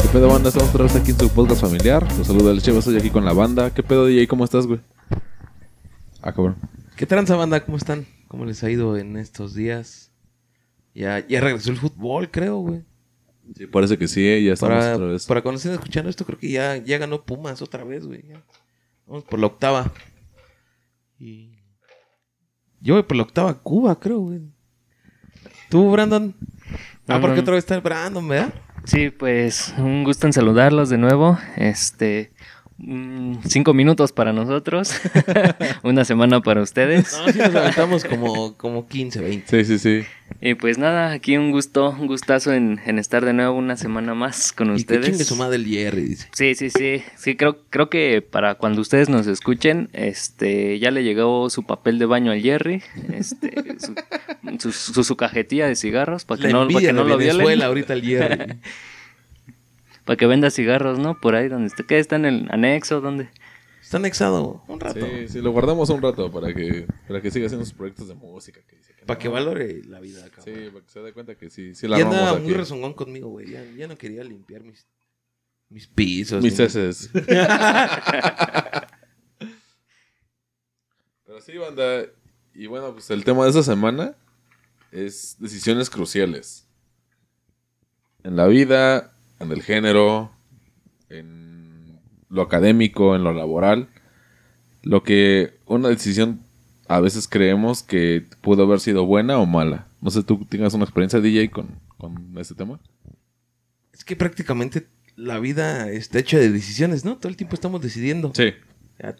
¿Qué pedo, banda? Estamos otra vez aquí en su podcast familiar. Los saluda el Cheva, estoy aquí con la banda. ¿Qué pedo, DJ? ¿Cómo estás, güey? Ah, cabrón. ¿Qué tranza, banda? ¿Cómo están? ¿Cómo les ha ido en estos días? Ya, ya regresó el fútbol, creo, güey. Sí, parece que sí, eh, ya estamos Para, otra vez. para cuando estén escuchando esto, creo que ya, ya ganó Pumas otra vez, güey. ya. Vamos por la octava. Y... Yo voy por la octava Cuba, creo, güey. ¿Tú, Brandon? Ah, porque otra vez está el Brandon, ¿verdad? Sí, pues un gusto en saludarlos de nuevo. Este, cinco minutos para nosotros, una semana para ustedes. No, sí nos aventamos como, como 15, 20. Sí, sí, sí. Y pues nada, aquí un gusto, un gustazo en, en estar de nuevo una semana más con Y que chingue ustedes. su madre el Jerry, dice. Sí, sí, sí, sí, creo, creo que para cuando ustedes nos escuchen, este, ya le llegó su papel de baño al Jerry, este, su, su, su- su cajetilla de cigarros para que La no, para que no lo Venezuela violen. ahorita el Jerry. Para que venda cigarros, ¿no? Por ahí donde esté. ¿Qué está en el anexo? ¿Dónde? Está anexado un rato. Sí, sí, lo guardamos un rato para que, para que siga haciendo sus proyectos de música. Que dice que Para no. que valore la vida, Sí, cabrón. para que se dé cuenta que sí, sí la ya andaba muy rezongón conmigo, güey. Ya, ya no quería limpiar mis, mis pisos. Mis heces. Pero sí, banda. Y bueno, pues el tema de esta semana es decisiones cruciales. En la vida, en el género, en lo académico, en lo laboral. Lo que una decisión a veces creemos que pudo haber sido buena o mala. No sé, tú tengas una experiencia DJ con, con este tema. Es que prácticamente la vida está hecha de decisiones, ¿no? Todo el tiempo estamos decidiendo. Sí.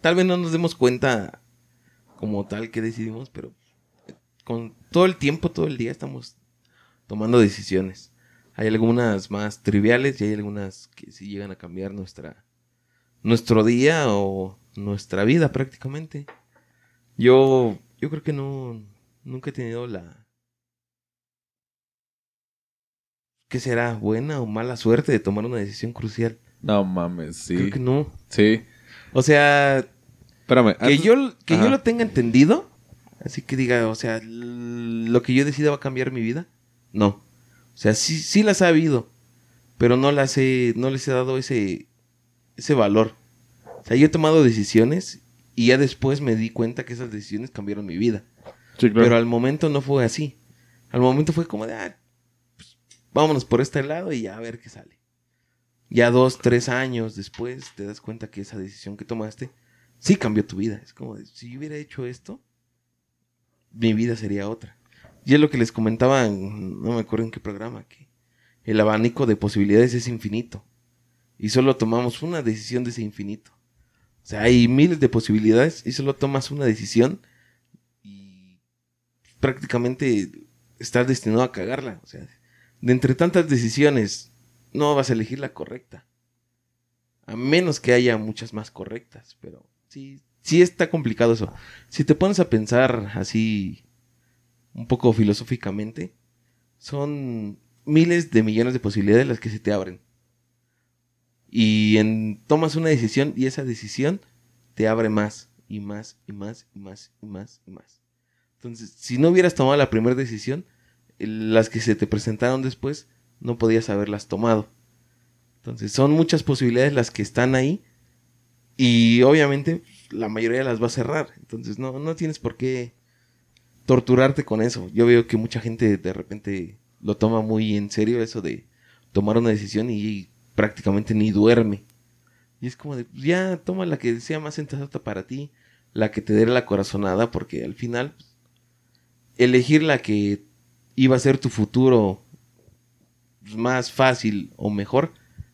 Tal vez no nos demos cuenta como tal que decidimos, pero con todo el tiempo, todo el día estamos tomando decisiones. Hay algunas más triviales y hay algunas que sí llegan a cambiar nuestra nuestro día o nuestra vida prácticamente. Yo yo creo que no nunca he tenido la ¿Qué será? ¿Buena o mala suerte de tomar una decisión crucial? No mames, sí. Creo que no. Sí. O sea, Espérame. que antes- yo, que Ajá. yo lo tenga entendido, así que diga, o sea, lo que yo decida va a cambiar mi vida, no. O sea, sí, sí las ha habido, pero no las he, no les he dado ese, ese valor. O sea, yo he tomado decisiones y ya después me di cuenta que esas decisiones cambiaron mi vida. Sí, claro. Pero al momento no fue así. Al momento fue como de, ah, pues, vámonos por este lado y ya a ver qué sale. Ya dos, tres años después te das cuenta que esa decisión que tomaste sí cambió tu vida. Es como, de, si yo hubiera hecho esto, mi vida sería otra. Y es lo que les comentaba, en- no me acuerdo en qué programa, que el abanico de posibilidades es infinito. Y solo tomamos una decisión de ese infinito. O sea, hay miles de posibilidades y solo tomas una decisión y prácticamente estás destinado a cagarla. O sea, de entre tantas decisiones, no vas a elegir la correcta. A menos que haya muchas más correctas, pero sí, sí está complicado eso. Si te pones a pensar así un poco filosóficamente, son miles de millones de posibilidades las que se te abren. Y en, tomas una decisión y esa decisión te abre más y más y más y más y más y más. Entonces, si no hubieras tomado la primera decisión, las que se te presentaron después no podías haberlas tomado. Entonces, son muchas posibilidades las que están ahí y obviamente la mayoría las va a cerrar. Entonces, no, no tienes por qué torturarte con eso. Yo veo que mucha gente de repente lo toma muy en serio eso de tomar una decisión y prácticamente ni duerme. Y es como de, ya toma la que sea más sensata para ti, la que te dé la corazonada, porque al final pues, elegir la que iba a ser tu futuro pues, más fácil o mejor,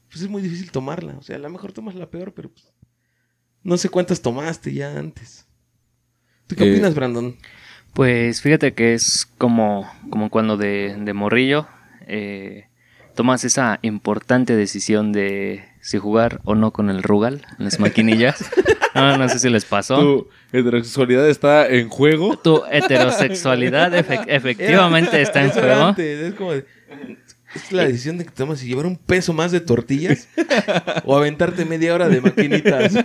pues es muy difícil tomarla. O sea, a lo mejor tomas la peor, pero pues, no sé cuántas tomaste ya antes. ¿Tú qué Eh, opinas, Brandon? Pues fíjate que es como, como cuando de, de morrillo eh, tomas esa importante decisión de si jugar o no con el Rugal en las maquinillas. No, no sé si les pasó. Tu heterosexualidad está en juego. Tu heterosexualidad efe- efectivamente está en juego. Es como es la decisión de que tomas si llevar un peso más de tortillas o aventarte media hora de maquinitas.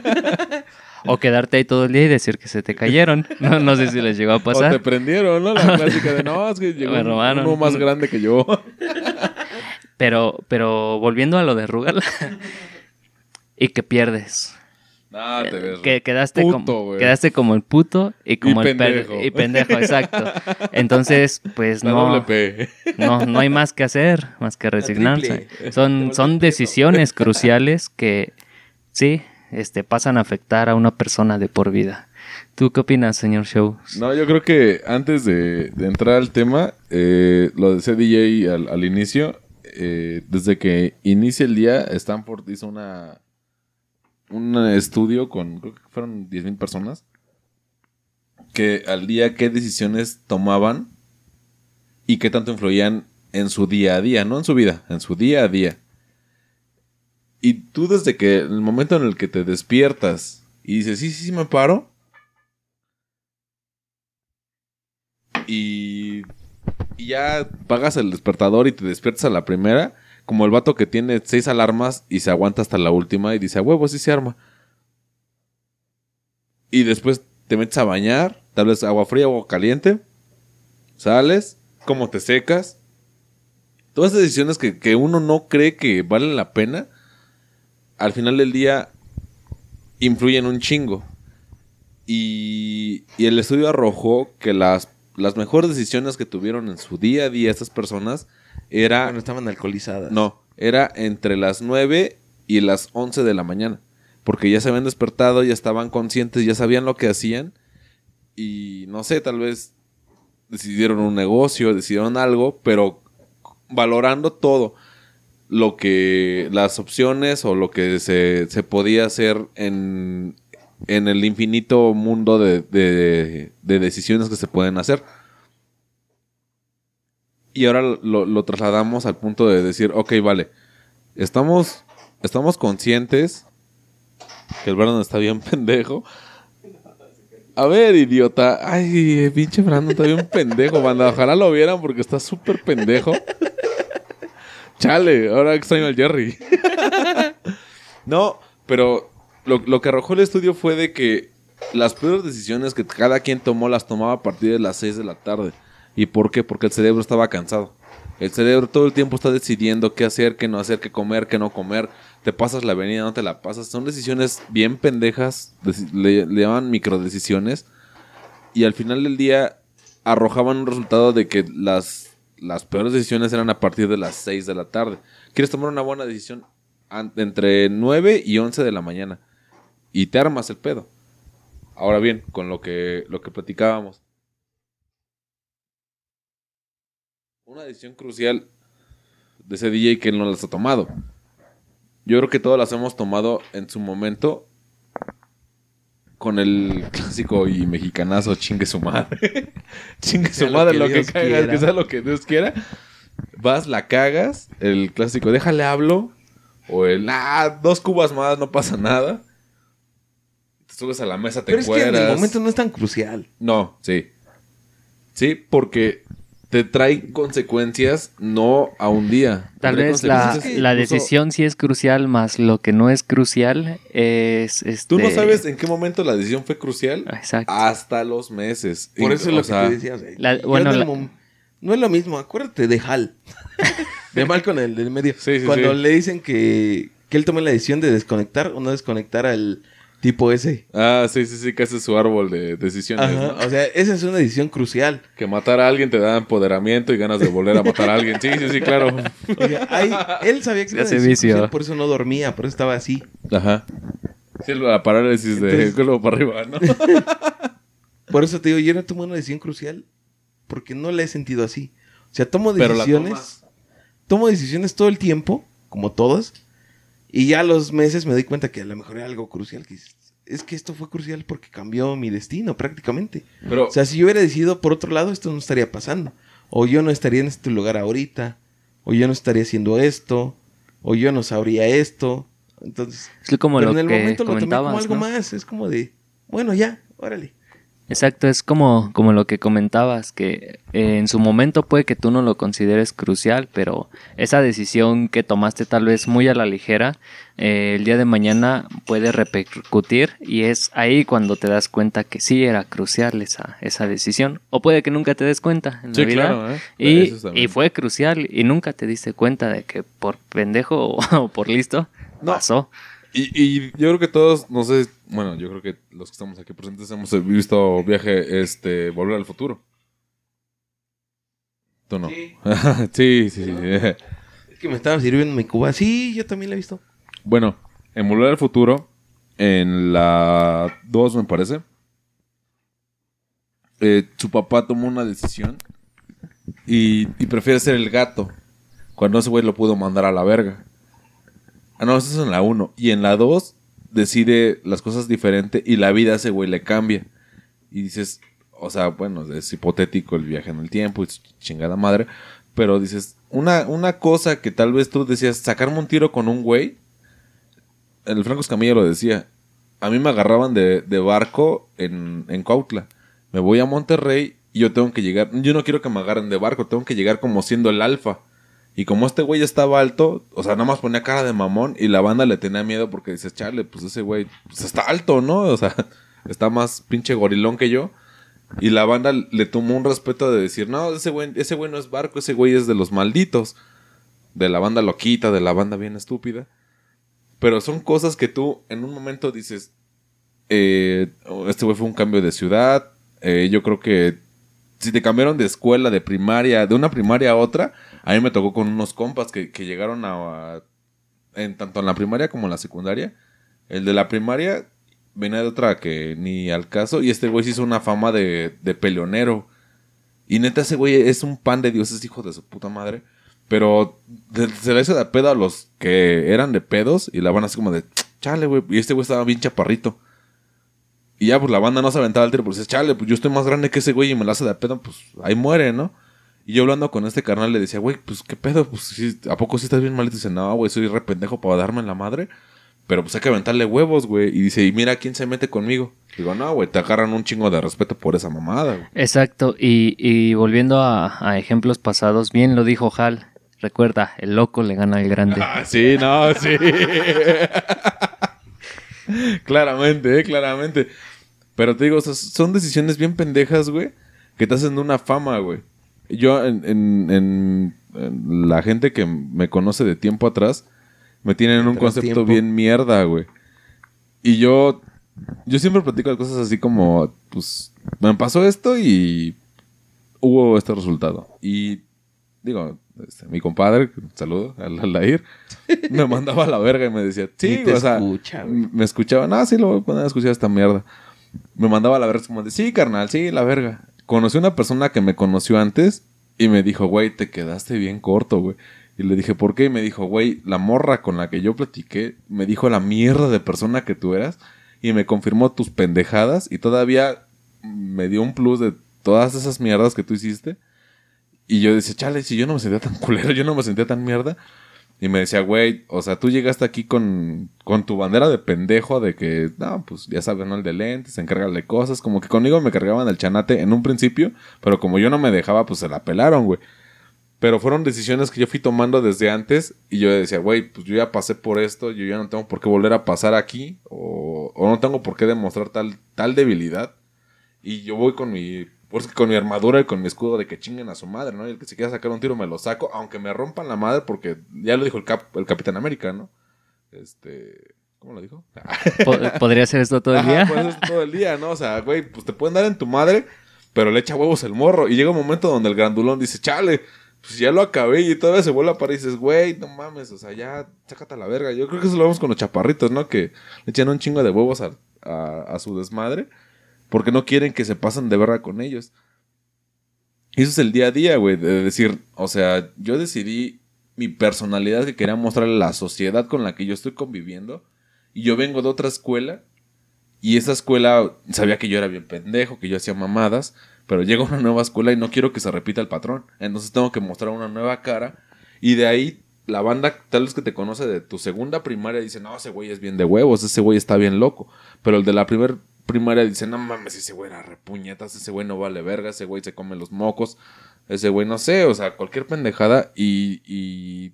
O quedarte ahí todo el día y decir que se te cayeron. No, no sé si les llegó a O te pasar. prendieron, ¿no? La clásica de, no, es que llegó uno más grande que yo. Pero, pero volviendo a lo de Rugal. y que pierdes. No, te ves. Que quedaste, puto, como, quedaste como el puto y como Y el pendejo. y pendejo, exacto. Entonces, pues La no, no, no hay más que hacer, más que resignarse. Son, son decisiones cruciales que sí, este, pasan a afectar a una persona de por vida. ¿Tú qué opinas, señor Show? No, yo creo que antes de, entrar al tema, eh, lo de CDJ al, al inicio, eh, desde que inicia el día, Stanford hizo una un estudio con, creo que fueron 10.000 personas, que al día qué decisiones tomaban y qué tanto influían en su día a día, no en su vida, en su día a día. Y tú desde que el momento en el que te despiertas y dices, sí, sí, sí, me paro, y, ya pagas el despertador y te despiertas a la primera, como el vato que tiene seis alarmas y se aguanta hasta la última y dice, a huevo, sí se arma. Y después te metes a bañar, tal vez agua fría, agua caliente, sales, cómo te secas. Todas esas decisiones que, que uno no cree que valen la pena, al final del día influyen un chingo. Y, y el estudio arrojó que las, las mejores decisiones que tuvieron en su día a día estas personas era... Bueno, estaban alcoholizadas. No, era entre las 9 y las 11 de la mañana. Porque ya se habían despertado, ya estaban conscientes, ya sabían lo que hacían. Y no sé, tal vez decidieron un negocio, decidieron algo, pero valorando todo lo que las opciones o lo que se, se podía hacer en, en el infinito mundo de, de- de decisiones que se pueden hacer. Y ahora lo, lo trasladamos al punto de decir, ok, vale, estamos, estamos conscientes que el Brandon está bien pendejo. A ver, idiota. Ay, pinche Brandon está bien pendejo, banda. Ojalá lo vieran porque está súper pendejo. Chale, ahora extraño al Jerry. no, pero lo, que arrojó el estudio fue de que las peores decisiones que cada quien tomó las tomaba a partir de las 6 de la tarde. ¿Y por qué? Porque el cerebro estaba cansado. El cerebro todo el tiempo está decidiendo qué hacer, qué no hacer, qué comer, qué no comer. Te pasas la avenida, no te la pasas. Son decisiones bien pendejas. Le, le llaman microdecisiones. Y al final del día arrojaban un resultado de que las, las peores decisiones eran a partir de las 6 de la tarde. ¿Quieres tomar una buena decisión? Entre 9 y 11 de la mañana. Y te armas el pedo. Ahora bien, con lo que, lo que platicábamos. Una decisión crucial de ese DJ que él no las ha tomado. Yo creo que todas las hemos tomado en su momento con el clásico y mexicanazo chingue su madre. chingue su Sea lo madre que lo que quiera. que sea lo que Dios quiera. Vas, la cagas, el clásico déjale hablo o el ah, dos cubas más, no pasa nada. Te subes a la mesa, te Pero es que en el momento no es tan crucial. No, sí. Sí, porque te trae consecuencias no a un día. Tal trae vez la, la incluso- decisión sí es crucial, más lo que no es crucial es... Este... Tú no sabes en qué momento la decisión fue crucial Exacto. hasta los meses. Por Y- eso es o lo sea, que te decía. o sea, la- yo bueno, en el la- mom- no es lo mismo. Acuérdate de Hal. de Mal con el del medio. Sí, sí, Cuando sí. le dicen que, que él tome la decisión de desconectar o no desconectar al tipo ese. Ah, sí, sí, sí, que hace su árbol de decisiones. Ajá, ¿no? O sea, esa es una decisión crucial. Que matar a alguien te da empoderamiento y ganas de volver a matar a alguien. Sí, sí, sí, claro. O sea, ahí- él sabía que Se era una decisión vicio. crucial, por eso no dormía, por eso estaba así. Ajá. Sí, la parálisis de Entonces- culo para arriba, ¿no? Por eso te digo, yo no tomo una decisión crucial porque no la he sentido así. O sea, tomo Pero la decisiones, tomas. tomo decisiones todo el tiempo, como todas, y ya a los meses me doy cuenta que a lo mejor era algo crucial. Que es que esto fue crucial porque cambió mi destino prácticamente. Pero O sea, si yo hubiera decidido por otro lado, esto no estaría pasando. O yo no estaría en este lugar ahorita, o yo no estaría haciendo esto, o yo no sabría esto. Entonces, Es como pero lo en el que momento lo tomé como algo ¿no? más. Es como de, bueno, ya, órale. Exacto, es como, como lo que comentabas, que eh, en su momento puede que tú no lo consideres crucial, pero esa decisión que tomaste tal vez muy a la ligera, eh, el día de mañana puede repercutir y es ahí cuando te das cuenta que sí era crucial esa, esa decisión. O puede que nunca te des cuenta en Sí, la vida. claro, ¿eh? Y, y fue crucial y nunca te diste cuenta de que por pendejo o, o por listo No. pasó. Y, y yo creo que todos, no sé, bueno, yo creo que los que estamos aquí presentes hemos visto viaje, este, Volver al Futuro. ¿Tú no? Sí. sí, sí, sí. Es que me estaba sirviendo mi cuba. Sí, yo también la he visto. Bueno, en Volver al Futuro, en la 2 me parece, eh, su papá tomó una decisión y, y prefiere ser el gato cuando ese güey lo pudo mandar a la verga. Ah, no, eso es en la 1. Y en la 2 decide las cosas diferente y la vida a ese güey le cambia. Y dices, o sea, bueno, es hipotético el viaje en el tiempo y chingada madre. Pero dices, una, una cosa que tal vez tú decías, sacarme un tiro con un güey. El Franco Escamilla lo decía. A mí me agarraban de, de barco en, en Cuautla. Me voy a Monterrey y yo tengo que llegar. Yo no quiero que me agarren de barco, tengo que llegar como siendo el alfa. Y como este güey estaba alto, o sea, nada más ponía cara de mamón y la banda le tenía miedo porque dice, chale, pues ese güey pues está alto, ¿no? O sea, está más pinche gorilón que yo. Y la banda le tomó un respeto de decir, no, ese güey, ese güey no es barco, ese güey es de los malditos. De la banda loquita, de la banda bien estúpida. Pero son cosas que tú en un momento dices, eh, este güey fue un cambio de ciudad. eh, yo creo que si te cambiaron de escuela, de primaria, de una primaria a otra, a mí me tocó con unos compas que, que llegaron a, en tanto en la primaria como en la secundaria. El de la primaria venía de otra que ni al caso y este güey se hizo una fama de, de peleonero. Y neta ese güey es un pan de Dios, es hijo de su puta madre. Pero se le hizo de pedo a los que eran de pedos y la van así como de, chale, güey. Y este güey estaba bien chaparrito. Y ya, pues la banda no se aventaba al tiro, pues dice, chale, pues yo estoy más grande que ese güey y me la hace de pedo, pues ahí muere, ¿no? Y yo hablando con este carnal le decía, güey, pues qué pedo, pues sí, ¿a poco sí estás bien malito? Y dice, no, güey, soy re pendejo para darme en la madre. Pero pues hay que aventarle huevos, güey. Y dice, y mira quién se mete conmigo. Digo, no, güey, te agarran un chingo de respeto por esa mamada, güey. Exacto, y, y volviendo a, a ejemplos pasados, bien lo dijo Hal. Recuerda, el loco le gana al grande. Ah, sí, no, sí. claramente, eh, claramente. Pero te digo, o sea, son decisiones bien pendejas, güey, que te hacen una fama, güey. Yo, en, en- en- en la gente que me conoce de tiempo atrás, me tienen un concepto tiempo. bien mierda, güey. Y yo, yo siempre platico de cosas así como, pues, me pasó esto y hubo este resultado. Y digo, este, mi compadre, saludo, al Aldair, me mandaba a la verga y me decía, sí, o sea, escucha, me escuchaba, no, sí, lo voy a poner a escuchar esta mierda. Me mandaba a la verga, como de, sí, carnal, sí, la verga. Conocí una persona que me conoció antes y me dijo, güey, te quedaste bien corto, güey. Y le dije, ¿por qué? Y me dijo, güey, la morra con la que yo platiqué me dijo la mierda de persona que tú eras y me confirmó tus pendejadas y todavía me dio un plus de todas esas mierdas que tú hiciste. Y yo decía, chale, si yo no me sentía tan culero, yo no me sentía tan mierda. Y me decía, güey, o sea, tú llegaste aquí con, con tu bandera de pendejo de que, no, pues ya sabes, ¿no? El de lentes, encárgale cosas. Como que conmigo me cargaban el chanate en un principio, pero como yo no me dejaba, pues se la pelaron, güey. Pero fueron decisiones que yo fui tomando desde antes y yo decía, güey, pues yo ya pasé por esto, yo ya no tengo por qué volver a pasar aquí o, o no tengo por qué demostrar tal, tal debilidad. Y yo voy con mi, pues, con mi armadura y con mi escudo de que chinguen a su madre, ¿no? Y el que se quiera sacar un tiro me lo saco, aunque me rompan la madre porque ya lo dijo el, cap, el Capitán América, ¿no? Este... ¿Cómo lo dijo? Po- ¿Podría ser esto todo el Ajá, día? es todo el día, ¿no? O sea, güey, pues te pueden dar en tu madre, pero le echa huevos el morro. Y llega un momento donde el grandulón dice, chale, pues ya lo acabé y todavía se vuelve a parar y dices, güey, no mames, o sea, ya, sácate a la verga. Yo creo que eso lo vemos con los chaparritos, ¿no? Que le echan un chingo de huevos a, a- a su desmadre porque no quieren que se pasen de verga con ellos. Y eso es el día a día, güey, de decir, o sea, yo decidí mi personalidad que quería mostrarle a la sociedad con la que yo estoy conviviendo. Y yo vengo de otra escuela y esa escuela sabía que yo era bien pendejo, que yo hacía mamadas, pero llego a una nueva escuela y no quiero que se repita el patrón. Entonces tengo que mostrar una nueva cara. Y de ahí la banda, tal vez que te conoce de tu segunda primaria, dice, no, ese güey es bien de huevos, ese güey está bien loco. Pero el de la primer primaria dicen, no mames, ese güey era repuñetas, ese güey no vale verga, ese güey se come los mocos, ese güey no sé, o sea, cualquier pendejada y, y,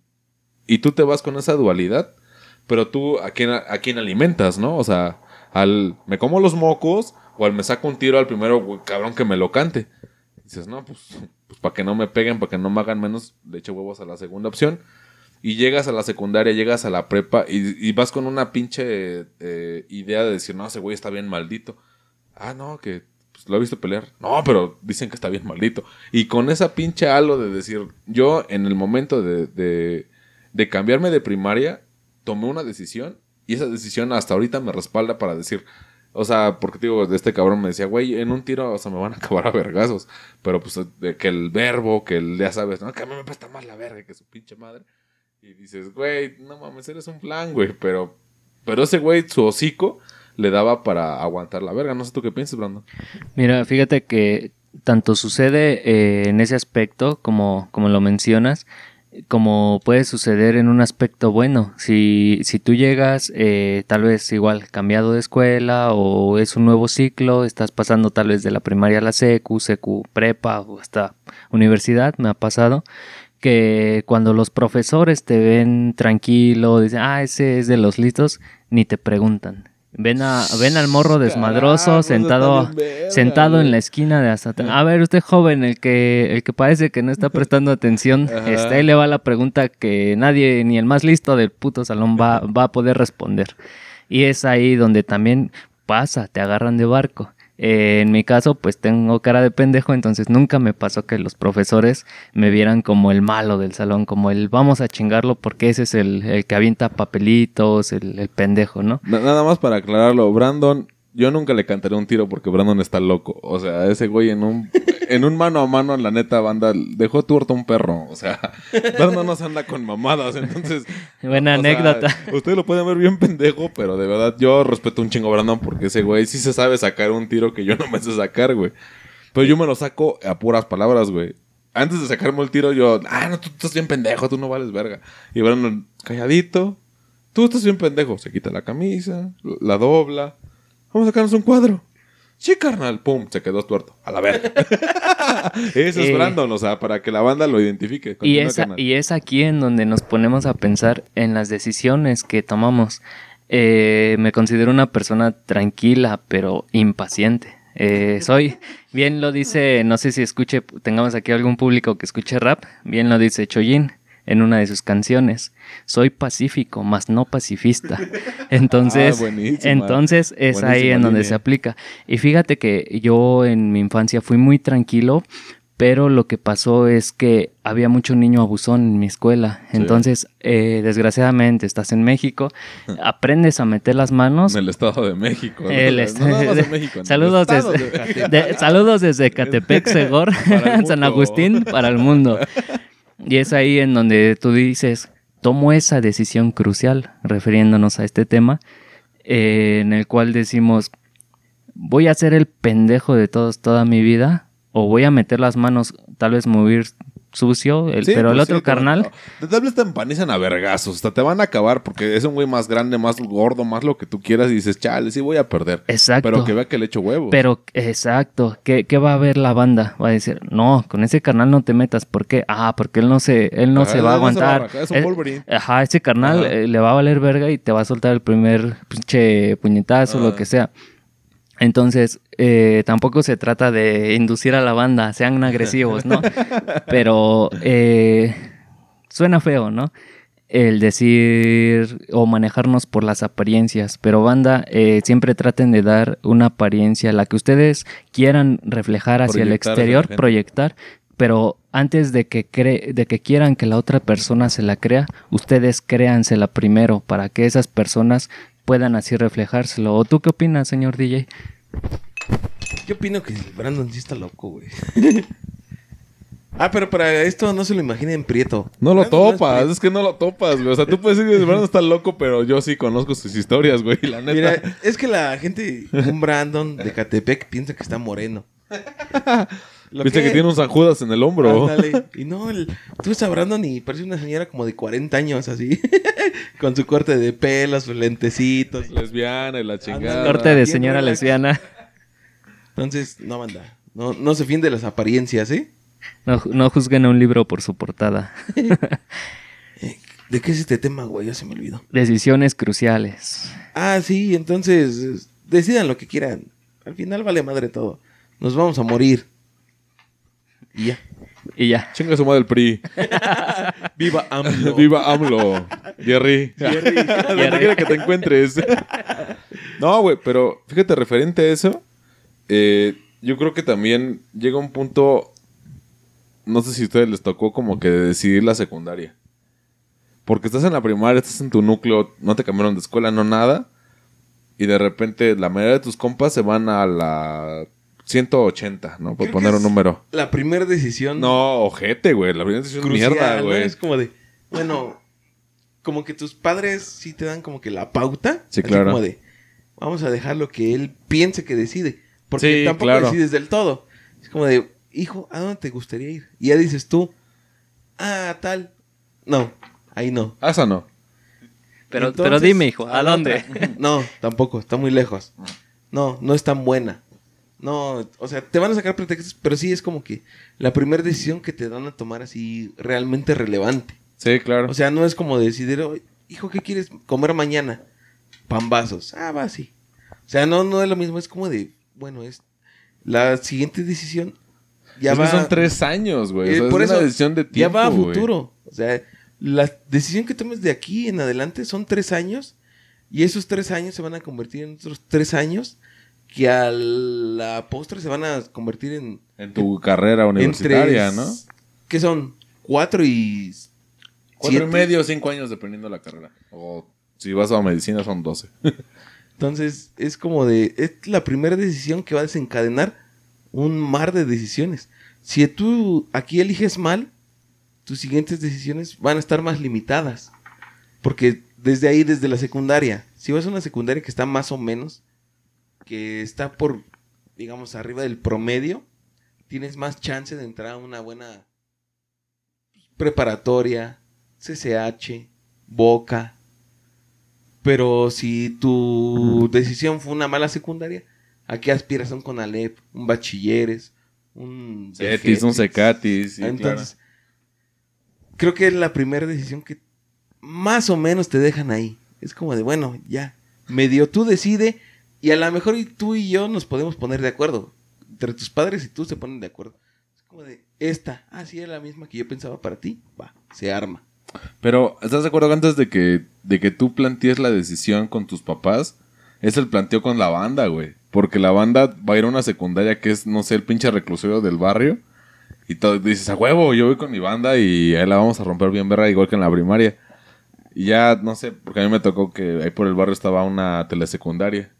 y tú te vas con esa dualidad, pero tú a quién, a quién alimentas, ¿no? O sea, al me como los mocos o al me saco un tiro al primero güey, cabrón que me lo cante. Dices, no, pues, pues para que no me peguen, para que no me hagan menos, le echo huevos a la segunda opción. Y llegas a la secundaria, llegas a la prepa y, y vas con una pinche eh, idea de decir, no, ese güey está bien maldito. Ah, no, que pues, lo he visto pelear. No, pero dicen que está bien maldito. Y con esa pinche halo de decir, yo en el momento de, de, cambiarme de primaria, tomé una decisión y esa decisión hasta ahorita me respalda para decir, o sea, porque digo, este cabrón me decía, güey, en un tiro, o sea, me van a acabar a vergazos. Pero pues que el verbo, que el, ya sabes, no, que a mí me presta más la verga que su pinche madre. Y dices, güey, no mames, eres un plan, güey. Pero, pero ese güey, su hocico, le daba para aguantar la verga. No sé tú qué piensas, Brandon. Mira, fíjate que tanto sucede eh, en ese aspecto, como, como lo mencionas, como puede suceder en un aspecto bueno. Si, si tú llegas eh, tal vez igual cambiado de escuela o es un nuevo ciclo, estás pasando tal vez de la primaria a la secu, secu prepa o hasta universidad, me ha pasado que cuando los profesores te ven tranquilo, dicen, ah, ese es de los listos, ni te preguntan. Ven, a, ven al morro desmadroso Carajo, sentado, está verga, sentado en la esquina de hasta... A ver, usted joven, el que, el que parece que no está prestando atención, este, ahí le va la pregunta que nadie, ni el más listo del puto salón va, va a poder responder. Y es ahí donde también pasa, te agarran de barco. Eh, en mi caso, pues tengo cara de pendejo, entonces nunca me pasó que los profesores me vieran como el malo del salón, como el vamos a chingarlo porque ese es el, el que avienta papelitos, el, el pendejo, ¿no? Na- Nada más para aclararlo, Brandon, yo nunca le cantaré un tiro porque Brandon está loco. O sea, ese güey en un, en un mano a mano, la neta banda, dejó tuerto un perro. O sea, Brandon no se anda con mamadas, entonces... Buena o sea, anécdota. ustedes lo pueden ver bien pendejo, pero de verdad yo respeto un chingo a Brandon porque ese güey sí se sabe sacar un tiro que yo no me sé sacar, güey. Pero yo me lo saco a puras palabras, güey. Antes de sacarme el tiro, yo, ah, no, tú, tú estás bien pendejo, tú no vales verga. Y Brandon, calladito, tú estás bien pendejo. Se quita la camisa, la dobla. Vamos a sacarnos un cuadro. Sí, carnal, pum, se quedó tuerto. A la verga. Ese es Eh, Brandon, o sea, para que la banda lo identifique. Y es, y es aquí en donde nos ponemos a pensar en las decisiones que tomamos. Eh, me considero una persona tranquila, pero impaciente. Eh, soy, bien lo dice, no sé si escuche, tengamos aquí algún público que escuche rap, bien lo dice Choyin en una de sus canciones. Soy pacífico, mas no pacifista. Entonces, Ah, entonces es ahí en donde línea. se aplica. Y fíjate que yo en mi infancia fui muy tranquilo, pero lo que pasó es que había mucho niño abusón en mi escuela. Sí. Entonces, eh, desgraciadamente, estás en México, aprendes a meter las manos. En el Estado de México. ¿no? El No est- nada más en México, saludos, desde, de- de- saludos desde Catepec, Segor, San. Agustín, para el mundo. Y es ahí en donde tú dices, tomo esa decisión crucial, refiriéndonos a este tema, eh, en el cual decimos, voy a ser el pendejo de todos toda mi vida, o voy a meter las manos, tal vez mover sucio, el- Sí, pero el pues otro sí, te carnal, De tal vez te empanizan a vergazos. Hasta te van a acabar porque es un güey más grande, más gordo, más lo que tú quieras. Y dices, chale, sí voy a perder. exacto. Pero que vea que le echo huevos. Pero, exacto, ¿qué, qué va a ver la banda? Va a decir, no, con ese carnal no te metas. ¿Por qué? Ah, porque él no se, él no Ajá, se va a él no se va a aguantar. es un. Ajá, ese carnal Ajá. eh, le va a valer verga y te va a soltar el primer pinche puñetazo, Ajá. lo que sea. Entonces, eh, tampoco se trata de inducir a la banda, sean agresivos, ¿no? Pero eh, suena feo, ¿no? El decir o manejarnos por las apariencias, pero banda, eh, siempre traten de dar una apariencia, la que ustedes quieran reflejar hacia el Proyectar exterior, proyectar, pero antes de que, cre- de que quieran que la otra persona se la crea, ustedes créansela primero para que esas personas puedan así reflejárselo. ¿O tú qué opinas, señor DJ? Yo opino que el Brandon sí está loco, güey. ah, pero para esto no se lo imaginen Prieto. No lo Brandon no es topas, es que no lo topas, güey. O sea, tú puedes decir que Brandon está loco, pero yo sí conozco sus historias, güey. La neta. Mira, es que la gente, un Brandon de Catepec piensa que está moreno. ¿Lo Viste que tiene un San Judas en el hombro. Ándale. Y no, el, tú ves a Brandon y parece una señora como de 40 años así. Con su corte de pelo, sus lentecitos. Lesbiana y la chingada. Corte de señora lesbiana. Entonces, no manda. No, no se fiende las apariencias, ¿eh? No, no juzguen a un libro por su portada. ¿De qué es este tema, güey? Ya se me olvidó. Decisiones cruciales. Ah, sí, entonces eh, decidan lo que quieran. Al final vale madre todo. Nos vamos a morir. Y ya. Y ya. Chinga su madre el PRI. Viva AMLO. Viva AMLO. Jerry. Donde quiera que te encuentres. no, güey, pero fíjate, referente a eso, eh, yo creo que también llega un punto, no sé si a ustedes les tocó como que decidir la secundaria. Porque estás en la primaria, estás en tu núcleo, no te cambiaron de escuela, no nada. Y de repente la mayoría de tus compas se van a la 180, ¿no? Por Creo poner un número. La primera decisión No, ojete, güey. La primera decisión es crucial, mierda, ¿no? güey. Es como de, bueno, como que tus padres sí te dan como que la pauta. Sí, así claro. como de, vamos a dejar lo que él piense que decide. Porque Sí, tampoco claro. decides del todo. Es como de, hijo, ¿a dónde te gustaría ir? Y ya dices tú, ah, tal. No, ahí no. Ah, esa no. Pero, Entonces, pero dime, hijo, a ¿a la dónde? No, tampoco, está muy lejos. No, no es tan buena. No, o sea, te van a sacar pretextos, pero sí es como que la primera decisión que te dan a tomar así realmente relevante. Sí, claro. O sea, no es como decidir, "Oye, hijo, ¿qué quieres comer mañana? Pambazos. Ah, va, sí. O sea, no, no es lo mismo, es como de, bueno, es la siguiente decisión ya es que va son tres años, güey. O eh, sea, por es eso, una decisión de tiempo, ya va a futuro. O sea, la decisión que tomes de aquí en adelante son tres años. Y esos tres años se van a convertir en otros tres años que a la postre se van a convertir en... En tu carrera universitaria, entre- ¿no? ¿Qué son? Cuatro y... Cuatro y siete. medio, cinco años dependiendo de la carrera. O si vas a medicina son doce. Entonces es como de... Es la primera decisión que va a desencadenar un mar de decisiones. Si tú aquí eliges mal, tus siguientes decisiones van a estar más limitadas. Porque desde ahí, desde la secundaria, si vas a una secundaria que está más o menos, que está por, digamos, arriba del promedio, tienes más chance de entrar a una buena preparatoria, CCH, Boca. Pero si tu decisión fue una mala secundaria, ¿a qué aspiras? A un Conalep, un bachilleres, un... Cetis, un Cegetis? Cecatis. sí, Entonces, creo que es la primera decisión que más o menos te dejan ahí. Es como de, bueno, ya, medio tú decide y a lo mejor tú y yo nos podemos poner de acuerdo. Entre tus padres y tú se ponen de acuerdo. Es como de, esta, ah, sí, era la misma que yo pensaba para ti. Va, se arma. Pero, ¿estás de acuerdo que antes de que, de que tú plantees la decisión con tus papás? Es el planteo con la banda, güey. Porque la banda va a ir a una secundaria que es, no sé, el pinche reclusorio del barrio. Y todo, dices, a huevo, yo voy con mi banda y ahí la vamos a romper bien verga, igual que en la primaria. Y ya, no sé, porque a mí me tocó que ahí por el barrio estaba una telesecundaria.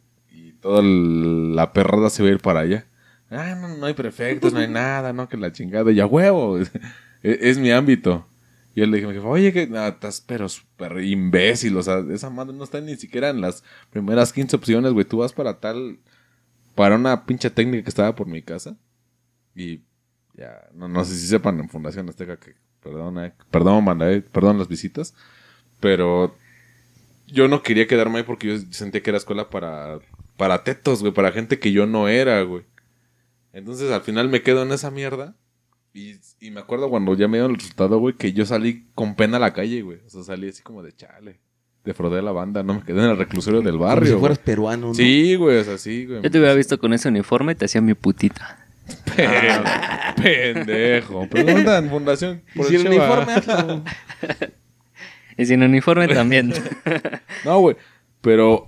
Toda la perrada se iba a ir para allá. Ah, no, no hay prefectos, no hay nada, no, que la chingada. Y a huevo, es, es mi ámbito. Y él le dije, oye, que no, estás pero súper imbécil. O sea, esa madre no está ni siquiera en las primeras 15 opciones, güey. Tú vas para tal, para una pinche técnica que estaba por mi casa. Y ya, no, no sé si sepan en Fundación Azteca que, perdón, eh, perdón, banda, eh, perdón las visitas. Pero yo no quería quedarme ahí porque yo sentía que era escuela para, para tetos, güey, para gente que yo no era, güey. Entonces al final me quedo en esa mierda. Y, y me acuerdo cuando ya me dieron el resultado, güey, que yo salí con pena a la calle, güey. O sea, salí así como de chale. Defraudé a la banda, no me quedé en el reclusorio del Como barrio. si fueras peruano, ¿no? Sí, güey, o sea, sí, güey. Yo te hubiera visto con ese uniforme, te hacía mi putita. Pero, pendejo. Pregunta en fundación. Y por si el Cheva. uniforme, hazlo. Y sin uniforme también. No, güey. Pero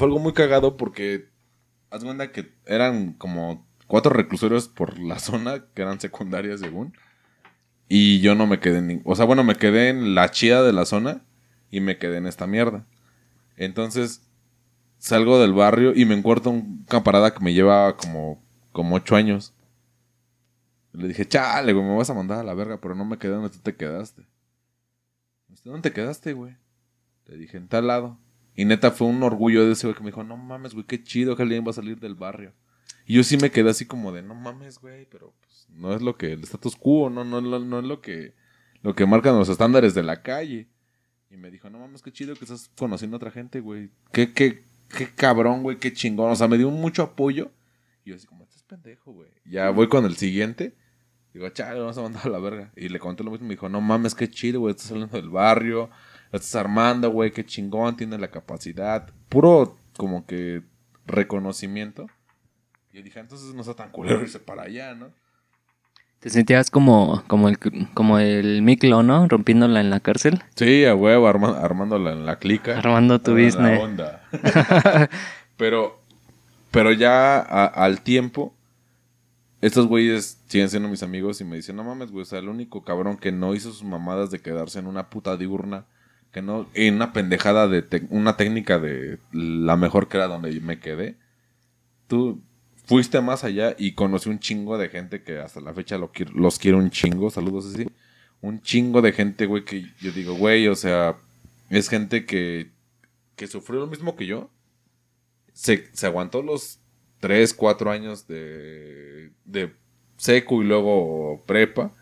fue algo muy cagado porque haz cuenta que eran como cuatro reclusorios por la zona que eran secundarias según. Y yo no me quedé en O sea, bueno, me quedé en la chida de la zona y me quedé en esta mierda. Entonces salgo del barrio y me encuentro un camarada que me lleva como, como ocho años. Le dije, chale, güey, me vas a mandar a la verga, pero no me quedé donde tú te quedaste. ¿Dónde te quedaste, güey? Le dije, en tal lado. Y neta fue un orgullo de ese güey que me dijo, no mames, güey, qué chido que alguien va a salir del barrio. Y yo sí me quedé así como de, no mames, güey, pero pues, no es lo que, el status quo, no, no, no, no es lo que, lo que marcan los estándares de la calle. Y me dijo, no mames, qué chido que estás conociendo a otra gente, güey. Qué, qué, qué cabrón, güey, qué chingón. O sea, me dio mucho apoyo. Y yo así como, estás pendejo, güey. Ya voy con el siguiente. Digo, chale, vamos a mandar a la verga. Y le conté lo mismo. Me dijo, no mames, qué chido, güey. Estás saliendo del barrio. la Estás armando, güey. Qué chingón. Tiene la capacidad. Puro, como que, reconocimiento. Y yo dije, entonces no está tan culero irse para allá, ¿no? Te sentías como, como el como el Miklo, ¿no? Rompiéndola en la cárcel. Sí, a huevo, arma- armándola en la clica. Armando tu la business. onda. pero, pero ya a- al tiempo, estos güeyes siguen siendo mis amigos y me dicen, no mames, güey, o sea, el único cabrón que no hizo sus mamadas de quedarse en una puta diurna, que no, en una pendejada de una técnica de la mejor que era donde me quedé. Tú fuiste más allá y conocí un chingo de gente que hasta la fecha los quiero un chingo. Saludos, así. Un chingo de gente, güey, que yo digo, güey, o sea, es gente que, que sufrió lo mismo que yo. Se, se aguantó los 3, 4 años de, de seco y luego prepa.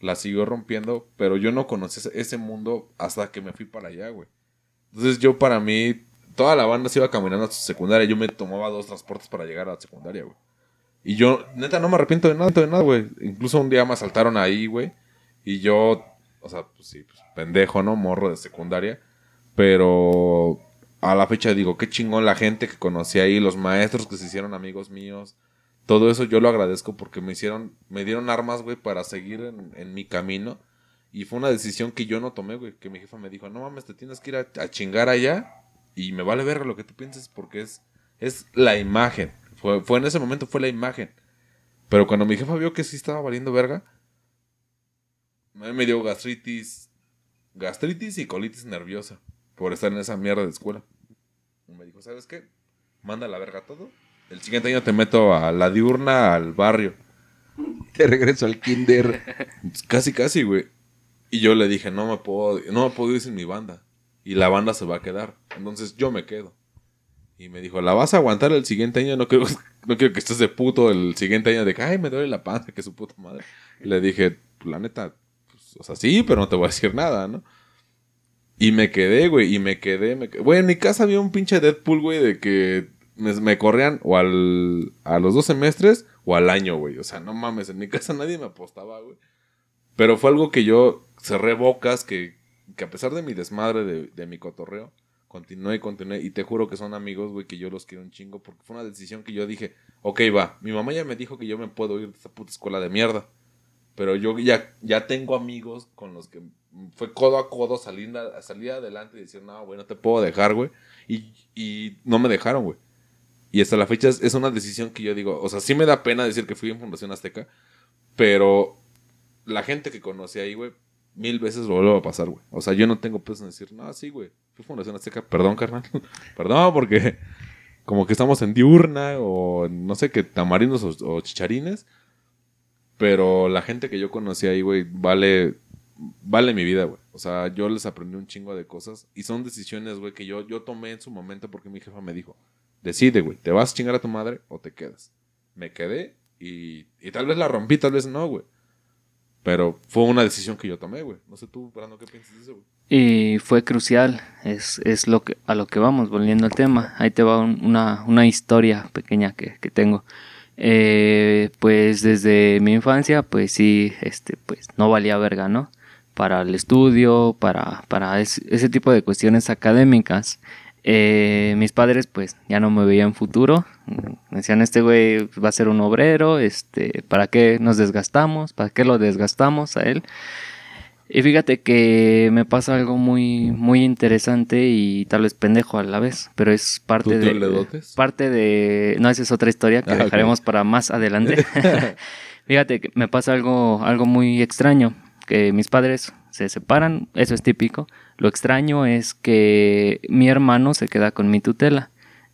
La siguió rompiendo, pero yo no conocí ese, ese mundo hasta que me fui para allá, güey. Entonces yo para mí, toda la banda se iba caminando a su secundaria. Yo me tomaba dos transportes para llegar a la secundaria, güey. Y yo, neta, no me arrepiento de nada, de nada, güey. Incluso un día me asaltaron ahí, güey. Y yo, o sea, pues sí, pues, pendejo, ¿no? Morro de secundaria. Pero a la fecha digo, qué chingón la gente que conocí ahí, los maestros que se hicieron amigos míos. Todo eso yo lo agradezco porque me hicieron, me dieron armas, güey, para seguir en, en mi camino. Y fue una decisión que yo no tomé, güey. Que mi jefa me dijo, no mames, te tienes que ir a, a chingar allá. Y me vale ver lo que tú pienses porque es, es la imagen. Fue, fue en ese momento, fue la imagen. Pero cuando mi jefa vio que sí estaba valiendo verga, me dio gastritis, gastritis y colitis nerviosa por estar en esa mierda de escuela. Y me dijo, ¿sabes qué? Manda la verga todo. El siguiente año te meto a la diurna, al barrio. Te regreso al kinder. Casi, casi, güey. Y yo le dije, no me puedo, no me puedo ir sin mi banda. Y la banda se va a quedar. Entonces yo me quedo. Y me dijo, ¿la vas a aguantar el siguiente año? No quiero, no quiero que estés de puto el siguiente año de que, ay, me duele la panza, que su puta madre. Y le dije, la neta, pues, o sea, sí, pero no te voy a decir nada, ¿no? Y me quedé, güey, y me quedé, me quedé. Güey, en mi casa había un pinche Deadpool, güey, de que me, me corrían o al, a los dos semestres o al año, güey. O sea, no mames, en mi casa nadie me apostaba, güey. Pero fue algo que yo cerré bocas, que, que a pesar de mi desmadre, de, de mi cotorreo, continué y continué. Y te juro que son amigos, güey, que yo los quiero un chingo. Porque fue una decisión que yo dije, ok, va. Mi mamá ya me dijo que yo me puedo ir de esta puta escuela de mierda. Pero yo ya, ya tengo amigos con los que fue codo a codo salir, salir adelante y decir, no, güey, no te puedo dejar, güey. Y, y no me dejaron, güey. Y hasta la fecha es, una decisión que yo digo, o sea, sí me da pena decir que fui en Fundación Azteca, pero la gente que conocí ahí, güey, mil veces lo vuelvo a pasar, güey. O sea, yo no tengo peso en decir, no, sí, güey, fui Fundación Azteca, perdón, carnal. perdón, porque como que estamos en diurna o no sé qué, tamarindos o chicharines. Pero la gente que yo conocí ahí, güey, vale, vale mi vida, güey. O sea, yo les aprendí un chingo de cosas. Y son decisiones, güey, que yo, yo tomé en su momento porque mi jefa me dijo, decide, güey, ¿te vas a chingar a tu madre o te quedas? Me quedé y, y tal vez la rompí, tal vez no, güey. Pero fue una decisión que yo tomé, güey. No sé tú, Brando, ¿qué piensas de eso, güey? Y fue crucial, es, es lo que, a lo que vamos, volviendo al tema. Ahí te va un- una, una historia pequeña que, que tengo. Eh, pues desde mi infancia, pues sí, este, pues no valía verga, ¿no? Para el estudio, para, para es- ese tipo de cuestiones académicas. Eh, mis padres, pues ya no me veían futuro. Me decían, este güey va a ser un obrero, este, ¿para qué nos desgastamos? ¿Para qué lo desgastamos a él? Y fíjate que me pasa algo muy, muy interesante y tal vez pendejo a la vez, pero es parte ¿Tú de. dotes? Parte de. No, esa es otra historia que Ah, dejaremos para más adelante. fíjate que me pasa algo, algo muy extraño. Que mis padres se separan, eso es típico. Lo extraño es que mi hermano se queda con mi tutela.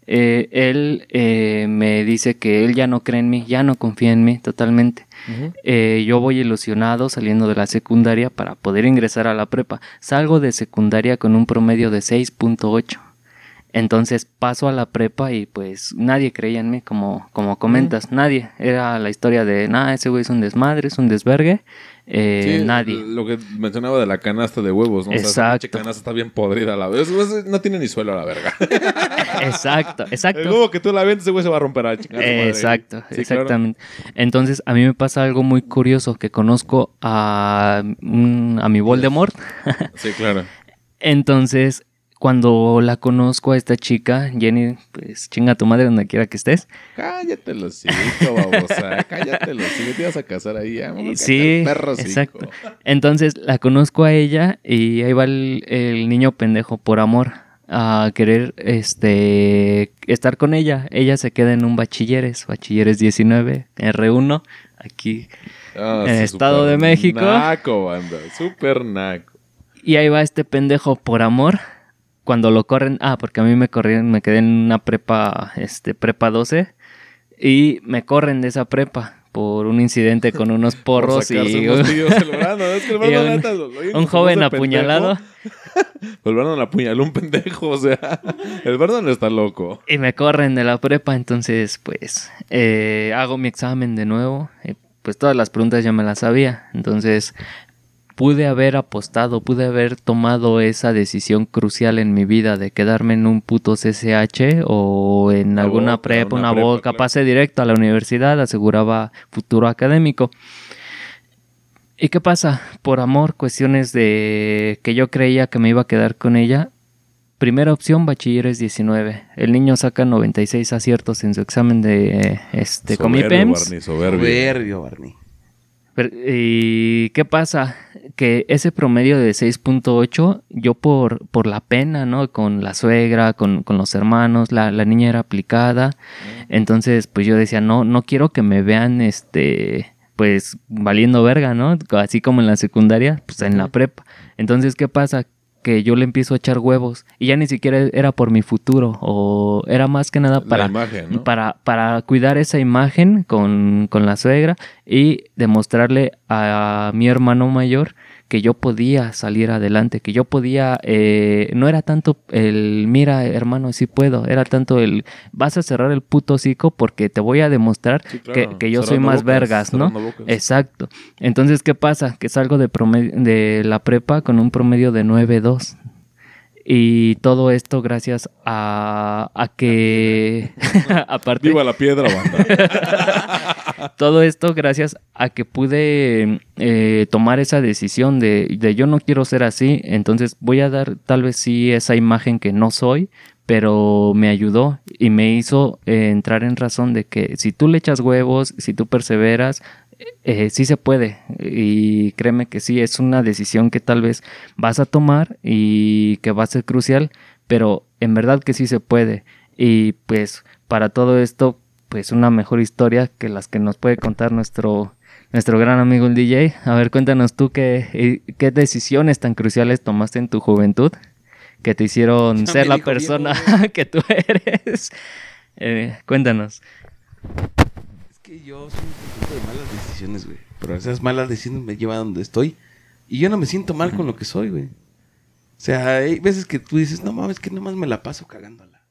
Eh, él eh, me dice que él ya no cree en mí, ya no confía en mí totalmente. Eh, yo voy ilusionado saliendo de la secundaria para poder ingresar a la prepa. Salgo de secundaria con un promedio de 6.8. Entonces paso a la prepa y pues nadie creía en mí, como, como comentas, nadie. Era la historia de, nada, ese güey es un desmadre, es un desvergue. Eh, Sí, nadie. Lo que mencionaba de la canasta de huevos, ¿no? O sea, Exacto. pinche canasta está bien podrida a la vez. Pues, No tiene ni suelo a la verga. Exacto, El exacto. huevo que tú la vendes, ese güey se va a romper a chingar. Exacto, Sí, claro. exactamente. Entonces, a mí me pasa algo muy curioso que conozco a, a mi Voldemort. Sí, claro. Entonces, cuando la conozco a esta chica, Jenny, pues chinga tu madre donde quiera que estés. Cállate los hocico, babosa. Cállate los hocico. Te ibas a casar ahí. ya, vámonos, Sí, cállate el perro exacto. Entonces, la conozco a ella y ahí va el, el niño pendejo por amor a querer este estar con ella. Ella se queda en un bachilleres, bachilleres 19, R1, aquí Ah, En sí, Estado de México. Naco, banda. Súper naco. Y ahí va este pendejo por amor. Cuando lo corren, ah, porque a mí me corrieron, me quedé en una prepa, este, prepa 12. Y me corren de esa prepa por un incidente con unos Por porros y unos tíos el Brandon. Es que el y Brandon, un- neta, lo- lo oyen un con joven apuñalado. El Brandon apuñaló un pendejo. O sea, el Brandon está loco. Y me corren de la prepa, entonces pues eh, hago mi examen de nuevo. y, pues todas las preguntas ya me las sabía. Entonces pude haber apostado, pude haber tomado esa decisión crucial en mi vida de quedarme en un puto CCH o en Una alguna boca, prepa, una una prepa, boca, claro. pase directo a la universidad, aseguraba futuro académico. ¿Y qué pasa? Por amor, cuestiones de que yo creía que me iba a quedar con ella. Primera opción, bachilleres 19. El niño saca 96 aciertos en su examen de este Soberbio. Barney, soberbio. Soberbio, Barney. Pero, ¿Y qué pasa? Que ese promedio de 6.8, yo por, por la pena, ¿no? Con la suegra, con, con los hermanos, la, la niña era aplicada. Entonces, pues yo decía, no, no quiero que me vean, este, pues valiendo verga, ¿no? Así como en la secundaria, pues en la prepa. Entonces, ¿qué pasa? Que yo le empiezo a echar huevos y ya ni siquiera era por mi futuro o era más que nada para imagen, ¿no? para, para cuidar esa imagen con, con la suegra y demostrarle a mi hermano mayor que yo podía salir adelante, que yo podía, eh, no era tanto el, mira hermano, sí puedo, era tanto el, vas a cerrar el puto hocico porque te voy a demostrar Sí, que, claro. que yo soy más bocas, vergas, ¿no? bocas. Exacto. Entonces, ¿qué pasa? Que salgo de, de la prepa con un promedio de 9.2. Y todo esto gracias a, a que, aparte, Viva la piedra, banda. todo esto gracias a que pude eh, tomar esa decisión de, de yo no quiero ser así, entonces voy a dar tal vez sí esa imagen que no soy, pero me ayudó y me hizo eh, entrar en razón de que si tú le echas huevos, si tú perseveras, eh, sí se puede y créeme que sí, es una decisión que tal vez vas a tomar y que va a ser crucial, pero en verdad que sí se puede y pues para todo esto pues una mejor historia que las que nos puede contar nuestro nuestro gran amigo el DJ. A ver, cuéntanos tú qué, eh, qué decisiones tan cruciales tomaste en tu juventud que te hicieron Ya ser la persona que tú eres. Eh, cuéntanos. Que yo soy un conjunto de malas decisiones, güey. Pero esas malas decisiones me llevan a donde estoy. Y yo no me siento mal con lo que soy, güey. O sea, hay veces que tú dices, no mames, que nomás me la paso cagándola.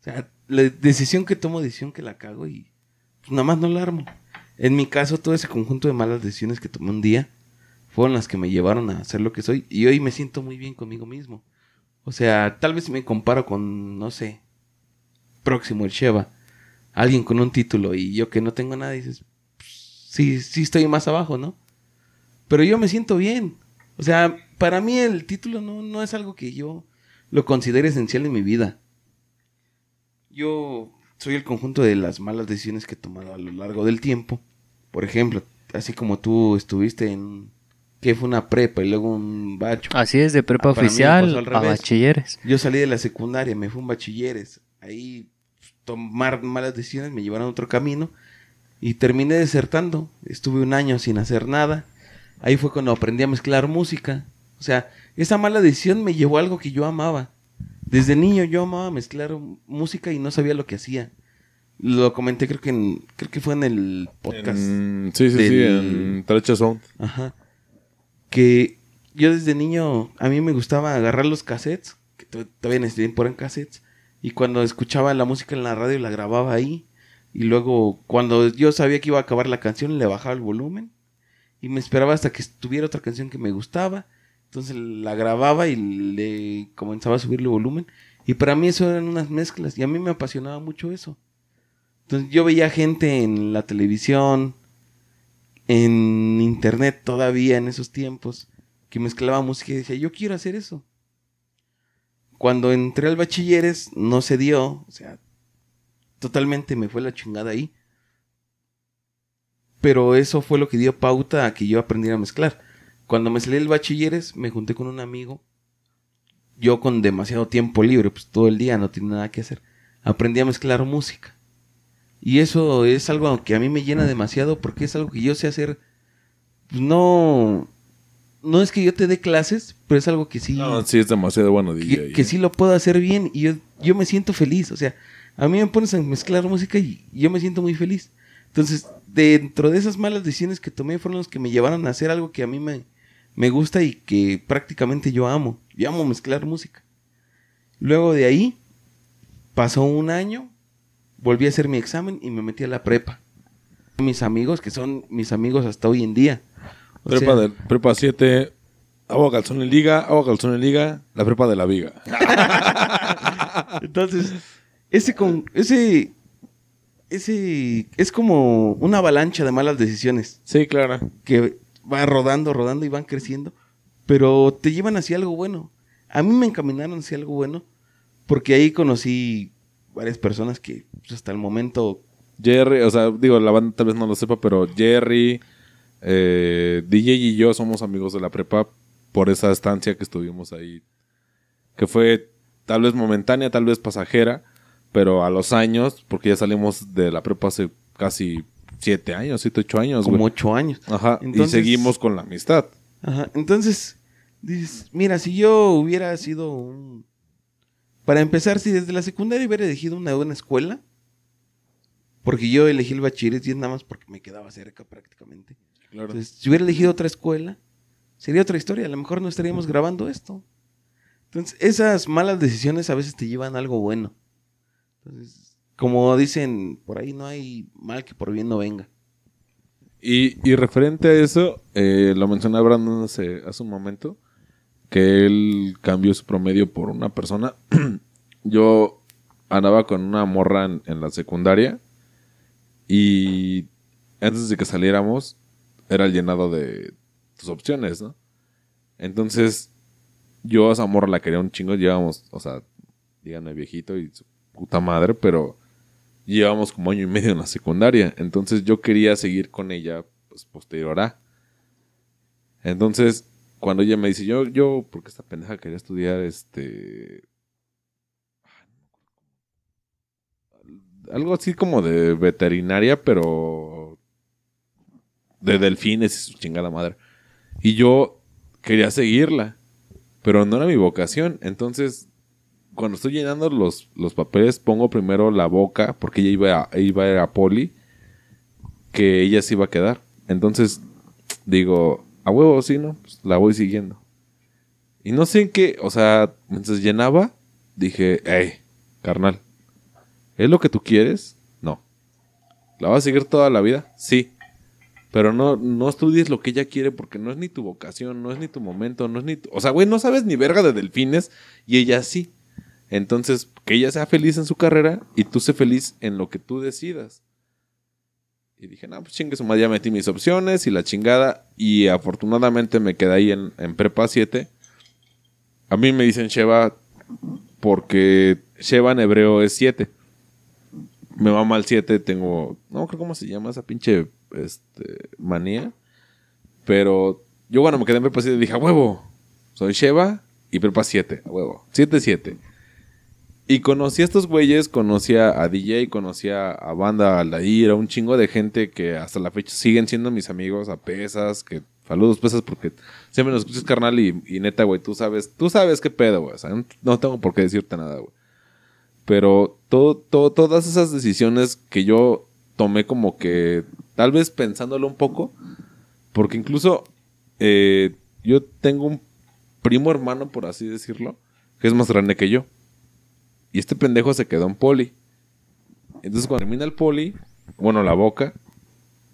O sea, la decisión que tomo, decisión que la cago y pues nada más no la armo. En mi caso, todo ese conjunto de malas decisiones que tomé un día fueron las que me llevaron a ser lo que soy. Y hoy me siento muy bien conmigo mismo. O sea, tal vez me comparo con, no sé, próximo el Sheva, alguien con un título y yo que no tengo nada, dices, pues, sí, sí estoy más abajo, ¿no? Pero yo me siento bien. O sea, para mí el título no, no es algo que yo lo considere esencial en mi vida. Yo soy el conjunto de las malas decisiones que he tomado a lo largo del tiempo. Por ejemplo, así como tú estuviste en que fue una prepa y luego un bacho. Así es, de prepa Ah, oficial a bachilleres. Yo salí de la secundaria, me fui a un bachilleres. Ahí tomar malas decisiones me llevaron a otro camino y terminé desertando. Estuve un año sin hacer nada. Ahí fue cuando aprendí a mezclar música. O sea, esa mala decisión me llevó a algo que yo amaba. Desde niño yo amaba mezclar música y no sabía lo que hacía. Lo comenté creo que en, creo que fue en el podcast. En- sí, sí, sí, en Trecha Sound. Ajá. Que yo desde niño, a mí me gustaba agarrar los cassettes que to- todavía en ese tiempo eran cassettes. Y cuando escuchaba la música en la radio, la grababa ahí. Y luego, cuando yo sabía que iba a acabar la canción, le bajaba el volumen. Y me esperaba hasta que estuviera otra canción que me gustaba. Entonces la grababa y le comenzaba a subirle volumen. Y para mí eso eran unas mezclas. Y a mí me apasionaba mucho eso. Entonces yo veía gente en la televisión, en internet todavía en esos tiempos, que mezclaba música y decía, yo quiero hacer eso. Cuando entré al bachilleres no se dio, o sea, totalmente me fue la chingada ahí. Pero eso fue lo que dio pauta a que yo aprendiera a mezclar. Cuando me salí del bachilleres, me junté con un amigo. Yo con demasiado tiempo libre, pues todo el día no tenía nada que hacer. Aprendí a mezclar música. Y eso es algo que a mí me llena demasiado porque es algo que yo sé hacer. Pues no. No es que yo te dé clases, pero es algo que sí. No, sí es demasiado bueno DJ. que, que sí lo puedo hacer bien y yo, yo me siento feliz. O sea, a mí me pones a mezclar música y yo me siento muy feliz. Entonces, dentro de esas malas decisiones que tomé fueron los que me llevaron a hacer algo que a mí me, me gusta y que prácticamente yo amo. Yo amo mezclar música. Luego de ahí, pasó un año, volví a hacer mi examen y me metí a la prepa. Mis amigos, que son mis amigos hasta hoy en día. Prepa, de, prepa 7, agua calzón en liga, agua calzón en liga, la prepa de la viga. Entonces, ese con ese ese es como una avalancha de malas decisiones Sí, claro. que va rodando, rodando y van creciendo, pero te llevan hacia algo bueno. A mí me encaminaron hacia algo bueno porque ahí conocí varias personas que pues, hasta el momento Jerry, o sea, digo, la banda tal vez no lo sepa, pero Jerry, eh, DJ y yo somos amigos de la prepa por esa estancia que estuvimos ahí. Que fue tal vez momentánea, tal vez pasajera, pero a los años, porque ya salimos de la prepa hace casi siete años, siete, ocho años, como ocho años. Ajá, Entonces- y seguimos con la amistad. Ajá, entonces, dices, mira, si yo hubiera sido un... Para empezar, si desde la secundaria hubiera elegido una buena escuela, porque yo elegí el bachilleres y es nada más porque me quedaba cerca prácticamente. Claro. Entonces, si hubiera elegido otra escuela, sería otra historia. A lo mejor no estaríamos grabando esto. Entonces, esas malas decisiones a veces te llevan a algo bueno. Entonces, como dicen por ahí, no hay mal que por bien no venga. Y, y referente a eso, eh, lo mencionaba Brandon hace, hace un momento, que él cambió su promedio por una persona. Yo andaba con una morra en, en la secundaria y antes de que saliéramos era el llenado de tus opciones, ¿no? Entonces yo a esa morra la quería un chingo, llevábamos, o sea, díganme viejito y su puta madre, pero llevamos como año y medio en la secundaria. Entonces yo quería seguir con ella, pues posterior a. Entonces, cuando ella me dice, yo, yo, porque esta pendeja quería estudiar este. Algo así como de veterinaria, pero. De delfines y su chingada madre. Y yo quería seguirla, pero no era mi vocación. Entonces, cuando estoy llenando los, los papeles, pongo primero la boca, porque ella iba a, iba a ir a poli, que ella se iba a quedar. Entonces, digo, a huevo, sí, ¿no? Pues la voy siguiendo. Y no sé en qué, o sea, mientras llenaba, dije, hey, carnal, ¿es lo que tú quieres? No. ¿La vas a seguir toda la vida? Sí. Pero no, no estudies lo que ella quiere porque no es ni tu vocación, no es ni tu momento, no es ni tu... O sea, güey, no sabes ni verga de delfines y ella sí. Entonces, que ella sea feliz en su carrera y tú sé feliz en lo que tú decidas. Y dije, no, pues chingue su madre, ya metí mis opciones y la chingada. Y afortunadamente me quedé ahí en, en Prepa 7. A mí me dicen Sheva porque Sheva en hebreo es 7. Me va mal 7, tengo... No creo cómo se llama esa pinche este, manía. Pero yo bueno, me quedé en Prepa 7 y dije, a huevo, soy Sheva y Prepa 7, a huevo. 7-7. Y conocí a estos güeyes, conocí a DJ, conocí a, a Banda Aldair, a un chingo de gente que hasta la fecha siguen siendo mis amigos, a Pesas, que saludos Pesas porque siempre nos escuchas carnal y, y neta, güey, tú sabes, tú sabes qué pedo, güey, o sea, no, no tengo por qué decirte nada, güey. Pero todo, todo, todas esas decisiones que yo tomé como que, tal vez pensándolo un poco, porque incluso eh, yo tengo un primo hermano, por así decirlo, que es más grande que yo. Y este pendejo se quedó en poli. Entonces cuando termina el poli, bueno, la boca,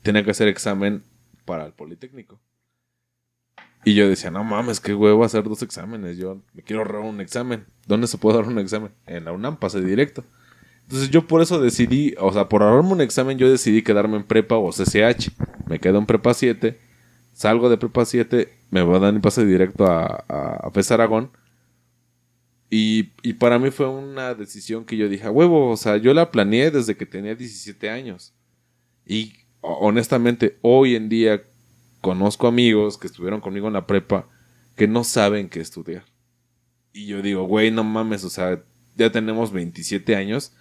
tenía que hacer examen para el Politécnico. Y yo decía, no mames, qué huevo hacer dos exámenes. Yo me quiero ahorrar un examen. ¿Dónde se puede dar un examen? En la UNAM, pase directo. Entonces yo por eso decidí, o sea, por ahorrarme un examen, yo decidí quedarme en prepa o CCH. Me quedo en prepa 7, salgo de prepa 7, me voy a dar mi pase directo a, a, a FES Aragón. Y, y para mí fue una decisión que yo dije, "A huevo, o sea, yo la planeé desde que tenía 17 años. Y ho- honestamente, hoy en día conozco amigos que estuvieron conmigo en la prepa que no saben qué estudiar. Y yo digo, güey, no mames, o sea, ya tenemos 27 años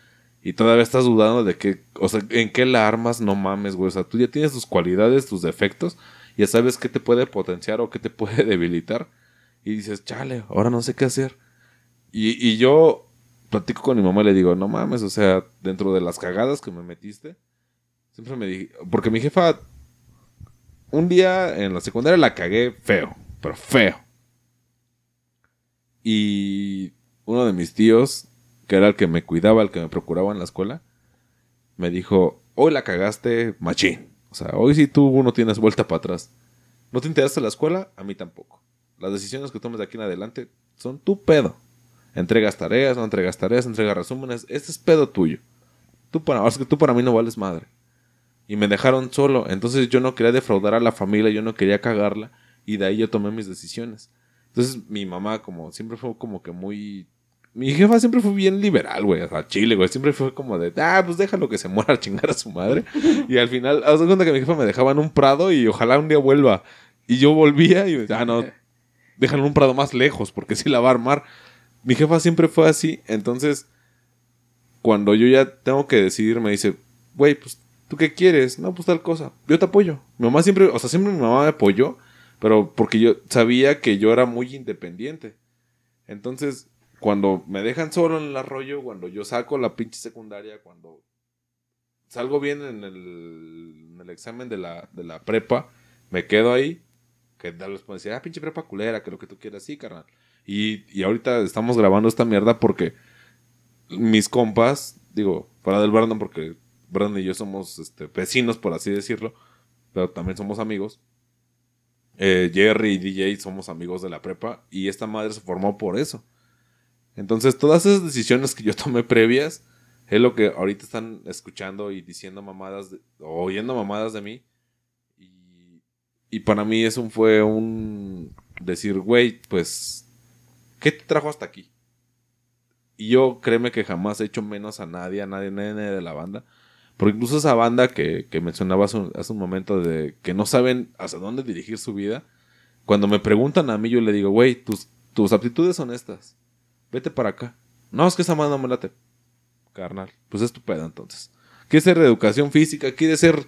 y todavía estás dudando de que, o sea, en qué la armas, no mames, güey. O sea, tú ya tienes tus cualidades, tus defectos, ya sabes qué te puede potenciar o qué te puede debilitar. Y dices, chale, ahora no sé qué hacer. Y, y yo platico con mi mamá y le digo, no mames, o sea, dentro de las cagadas que me metiste, siempre me dije, porque mi jefa, un día en la secundaria la cagué feo, pero feo. Y uno de mis tíos, que era el que me cuidaba, el que me procuraba en la escuela, me dijo, hoy la cagaste machín. O sea, hoy sí tú no tienes vuelta para atrás. ¿No te interesaste la escuela? A mí tampoco. Las decisiones que tomes de aquí en adelante son tu pedo. Entregas tareas, no entregas tareas, entregas resúmenes. Este es pedo tuyo. Tú para, o que tú para mí no vales madre. Y me dejaron solo. Entonces yo no quería defraudar a la familia, yo no quería cagarla. Y de ahí yo tomé mis decisiones. Entonces mi mamá, como siempre fue como que muy. Mi jefa siempre fue bien liberal, güey. O sea, chile, güey. Siempre fue como de, ah, pues déjalo que se muera a chingar a su madre. y al final, haz de cuenta que mi jefa me dejaba en un prado y ojalá un día vuelva. Y yo volvía y, ah, no, déjalo en un prado más lejos porque sí la va a armar. Mi jefa siempre fue así. Entonces, cuando yo ya tengo que decidir, me dice, güey, pues, ¿tú qué quieres? No, pues tal cosa. Yo te apoyo. Mi mamá siempre, o sea, siempre mi mamá me apoyó, pero porque yo sabía que yo era muy independiente. Entonces, cuando me dejan solo en el arroyo, cuando yo saco la pinche secundaria, cuando salgo bien en el, en el examen de la, de la prepa, me quedo ahí, que tal vez pueden decir, ah, pinche prepa culera, que lo que tú quieras, sí, carnal. Y, y ahorita estamos grabando esta mierda porque mis compas, digo, fuera del Brandon, porque Brandon y yo somos este, vecinos, por así decirlo, pero también somos amigos. Eh, Jerry y DJ somos amigos de la prepa y esta madre se formó por eso. Entonces, todas esas decisiones que yo tomé previas es lo que ahorita están escuchando y diciendo mamadas, de- o oyendo mamadas de mí. Y, para mí eso fue un decir, güey, pues, ¿qué te trajo hasta aquí? Y yo créeme que jamás he hecho menos a nadie, a nadie, nadie de la banda. Porque incluso esa banda que, que mencionaba hace un, hace un momento de que no saben hacia dónde dirigir su vida, cuando me preguntan a mí, yo le digo, güey, tus, tus aptitudes son estas. Vete para acá. No, es que esa banda no me late. Carnal, pues es tu pedo entonces. ¿Quieres ser de educación física? ¿Quieres ser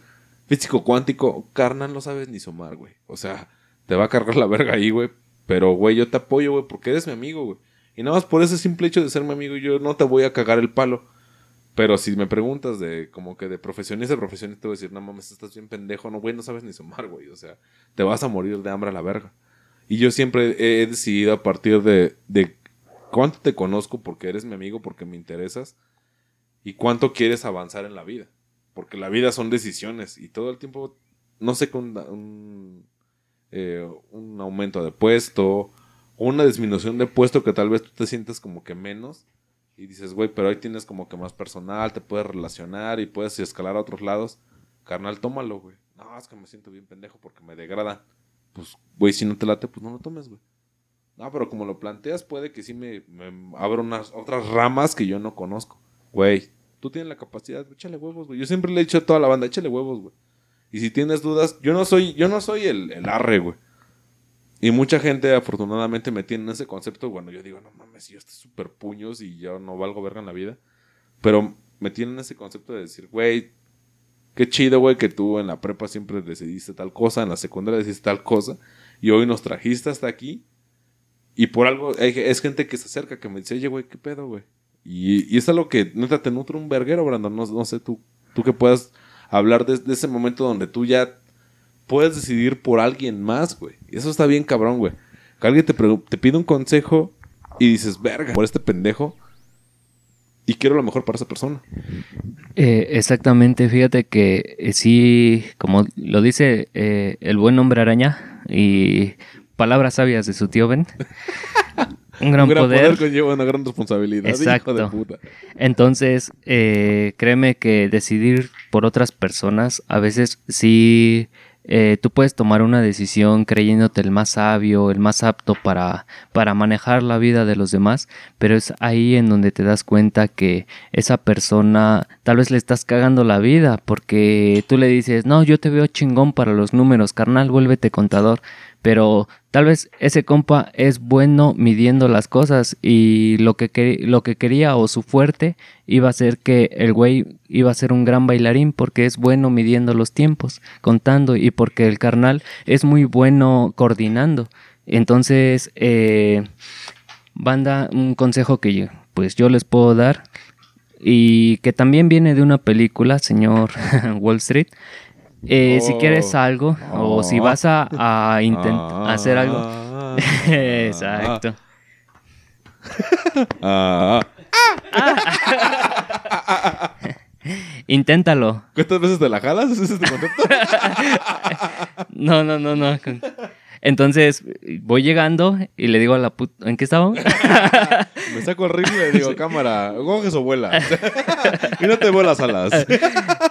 físico cuántico? Carnal, no sabes ni sumar, güey. O sea, te va a cargar la verga ahí, güey. Pero, güey, yo te apoyo, güey, porque eres mi amigo, güey. Y nada más por ese simple hecho de ser mi amigo, yo no te voy a cagar el palo. Pero si me preguntas de como que de profesionista a profesionista, te voy a decir, no mames, estás bien pendejo, no, güey, no sabes ni sumar, güey. O sea, te vas a morir de hambre a la verga. Y yo siempre he decidido a partir de, de cuánto te conozco porque eres mi amigo, porque me interesas, y cuánto quieres avanzar en la vida. Porque la vida son decisiones y todo el tiempo, no sé, con un, eh, un aumento de puesto o una disminución de puesto que tal vez tú te sientes como que menos y dices, güey, pero ahí tienes como que más personal, te puedes relacionar y puedes escalar a otros lados. Carnal, tómalo, güey. No, es que me siento bien pendejo porque me degrada. Pues, güey, si no te late, pues no lo tomes, güey. No, pero como lo planteas, puede que sí me, abra unas otras ramas que yo no conozco. Güey, tú tienes la capacidad, échale huevos, güey. Yo siempre le he dicho a toda la banda, échale huevos, güey. Y si tienes dudas, yo no soy, yo no soy el, el arre, güey. Y mucha gente afortunadamente me tiene en ese concepto cuando yo digo, no mames, yo estoy súper puños y yo no valgo verga en la vida. Pero me tienen ese concepto de decir, güey, qué chido, güey, que tú en la prepa siempre decidiste tal cosa, en la secundaria decidiste tal cosa, y hoy nos trajiste hasta aquí. Y por algo, es gente que se acerca, que me dice, oye, güey, qué pedo, güey. Y, y es algo que, neta, te nutre un verguero, Brandon. No, no sé, tú, tú que puedas hablar de, ese momento donde tú ya puedes decidir por alguien más, güey. Y eso está bien cabrón, güey. Que alguien te, te pide un consejo y dices, verga, por este pendejo. Y quiero lo mejor para esa persona. Eh, exactamente, fíjate que eh, sí, como lo dice eh, el buen hombre araña y palabras sabias de su tío Ben. Un gran, Un gran poder. poder. conlleva una gran responsabilidad. Exacto. Hijo de puta. Entonces, eh, créeme que decidir por otras personas, a veces sí, eh, tú puedes tomar una decisión creyéndote el más sabio, el más apto para, para manejar la vida de los demás, pero es ahí en donde te das cuenta que esa persona tal vez le estás cagando la vida, porque tú le dices, no, yo te veo chingón para los números, carnal, vuélvete contador. Pero tal vez ese compa es bueno midiendo las cosas y lo que, lo que quería o su fuerte iba a ser que el güey iba a ser un gran bailarín porque es bueno midiendo los tiempos, contando y porque el carnal es muy bueno coordinando. Entonces, eh, banda, un consejo que yo, pues yo les puedo dar y que también viene de una película, señor Wall Street. Eh, Si Oh. quieres algo o si Oh. vas a, a intent- Ah. hacer algo. Exacto. Ah. Inténtalo. ¿Cuántas veces te la jalas? ¿Ese es tu concepto? No, no, no, no. Entonces voy llegando y le digo a la puta. ¿En qué estábamos? Me saco el rifle y le digo, cámara, coges o vuela. y no te vuelas alas.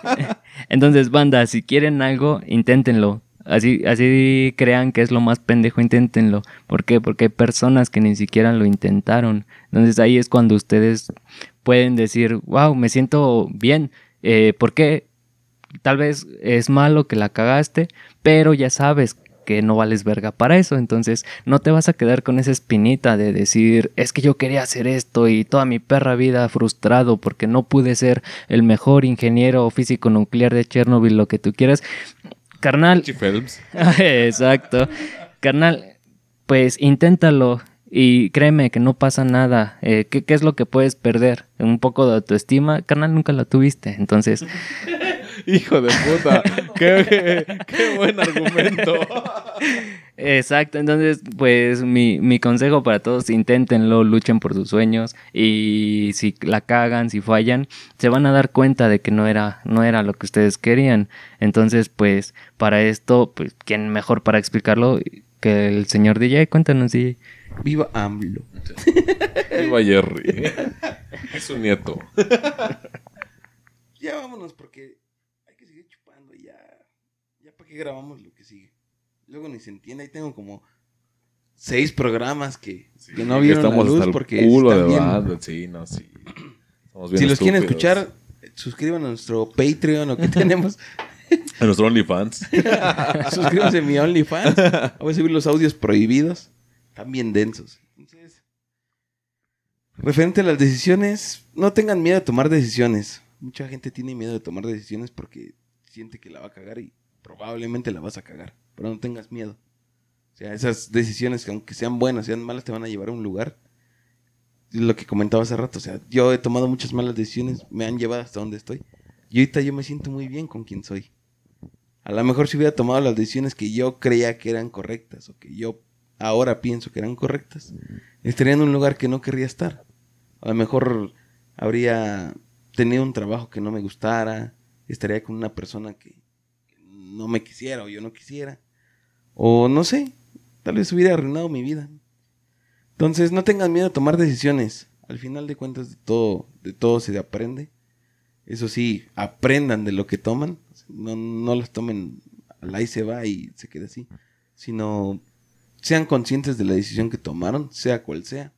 Entonces, banda, si quieren algo, inténtenlo. Así, así crean que es lo más pendejo, inténtenlo. ¿Por qué? Porque hay personas que ni siquiera lo intentaron. Entonces ahí es cuando ustedes pueden decir, wow, me siento bien. Eh, ¿Por qué? Tal vez es malo que la cagaste, pero ya sabes que no vales verga para eso. Entonces no te vas a quedar con esa espinita de decir, es que yo quería hacer esto y toda mi perra vida frustrado porque no pude ser el mejor ingeniero físico nuclear de Chernobyl, lo que tú quieras. Carnal. Exacto. Carnal, pues inténtalo y créeme que no pasa nada. Eh, ¿qué, qué es lo que puedes perder? Un poco de autoestima. Carnal, nunca la tuviste. Entonces, Hijo de puta. qué, qué- qué buen argumento. exacto. Entonces, pues mi, mi consejo para todos, inténtenlo, luchen por sus sueños y si la cagan, si fallan, se van a dar cuenta de que no era, no era lo que ustedes querían. Entonces, pues para esto, pues, ¿quién mejor para explicarlo que el señor DJ? Cuéntanos, DJ. Viva AMLO. Viva Jerry. Es su nieto. Ya vámonos porque hay que seguir chupando y ya. Ya para qué grabamos lo que sigue. Luego ni se entiende. Ahí tengo como seis programas que, que no vieron la Estamos luz hasta el porque culo están de bien- banda. Sí, no, sí. Estamos bien Si los quieren escuchar, suscriban a nuestro Patreon o que tenemos. A nuestro OnlyFans. Suscríbanse a mi OnlyFans. Voy a subir los audios prohibidos. Están bien densos. Entonces, referente a las decisiones, no tengan miedo de tomar decisiones. Mucha gente tiene miedo de tomar decisiones porque siente que la va a cagar y probablemente la vas a cagar. Pero no tengas miedo. O sea, esas decisiones, que aunque sean buenas, sean malas, te van a llevar a un lugar. Lo que comentaba hace rato. O sea, yo he tomado muchas malas decisiones, me han llevado hasta donde estoy. Y ahorita yo me siento muy bien con quien soy. A lo mejor si hubiera tomado las decisiones que yo creía que eran correctas o que yo ahora pienso que eran correctas, estaría en un lugar que no querría estar. A lo mejor habría tenido un trabajo que no me gustara, estaría con una persona que no me quisiera o yo no quisiera. O no sé, tal vez hubiera arruinado mi vida. Entonces no tengan miedo a tomar decisiones. Al final de cuentas de todo, de todo se aprende. Eso sí, aprendan de lo que toman. No, no las tomen al ahí se va y se queda así. Sino sean conscientes de la decisión que tomaron, sea cual sea.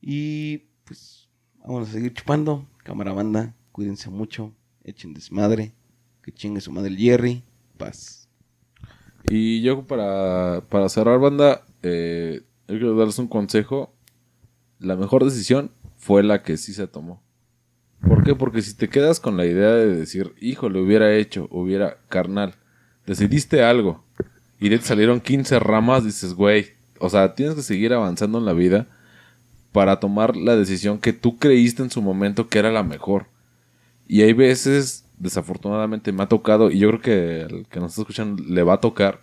Y pues vamos a seguir chupando. Cámara banda, cuídense mucho. Echen desmadre. Que chingue su madre Jerry. Paz. Y yo para, para cerrar, banda, eh, yo quiero darles un consejo. La mejor decisión fue la que sí se tomó. ¿Por qué? Porque si te quedas con la idea de decir, hijo, lo hubiera hecho, hubiera carnal, decidiste algo y te salieron 15 ramas, dices, güey, o sea, tienes que seguir avanzando en la vida para tomar la decisión que tú creíste en su momento que era la mejor. Y hay veces, desafortunadamente me ha tocado, y yo creo que al que nos está escuchando le va a tocar,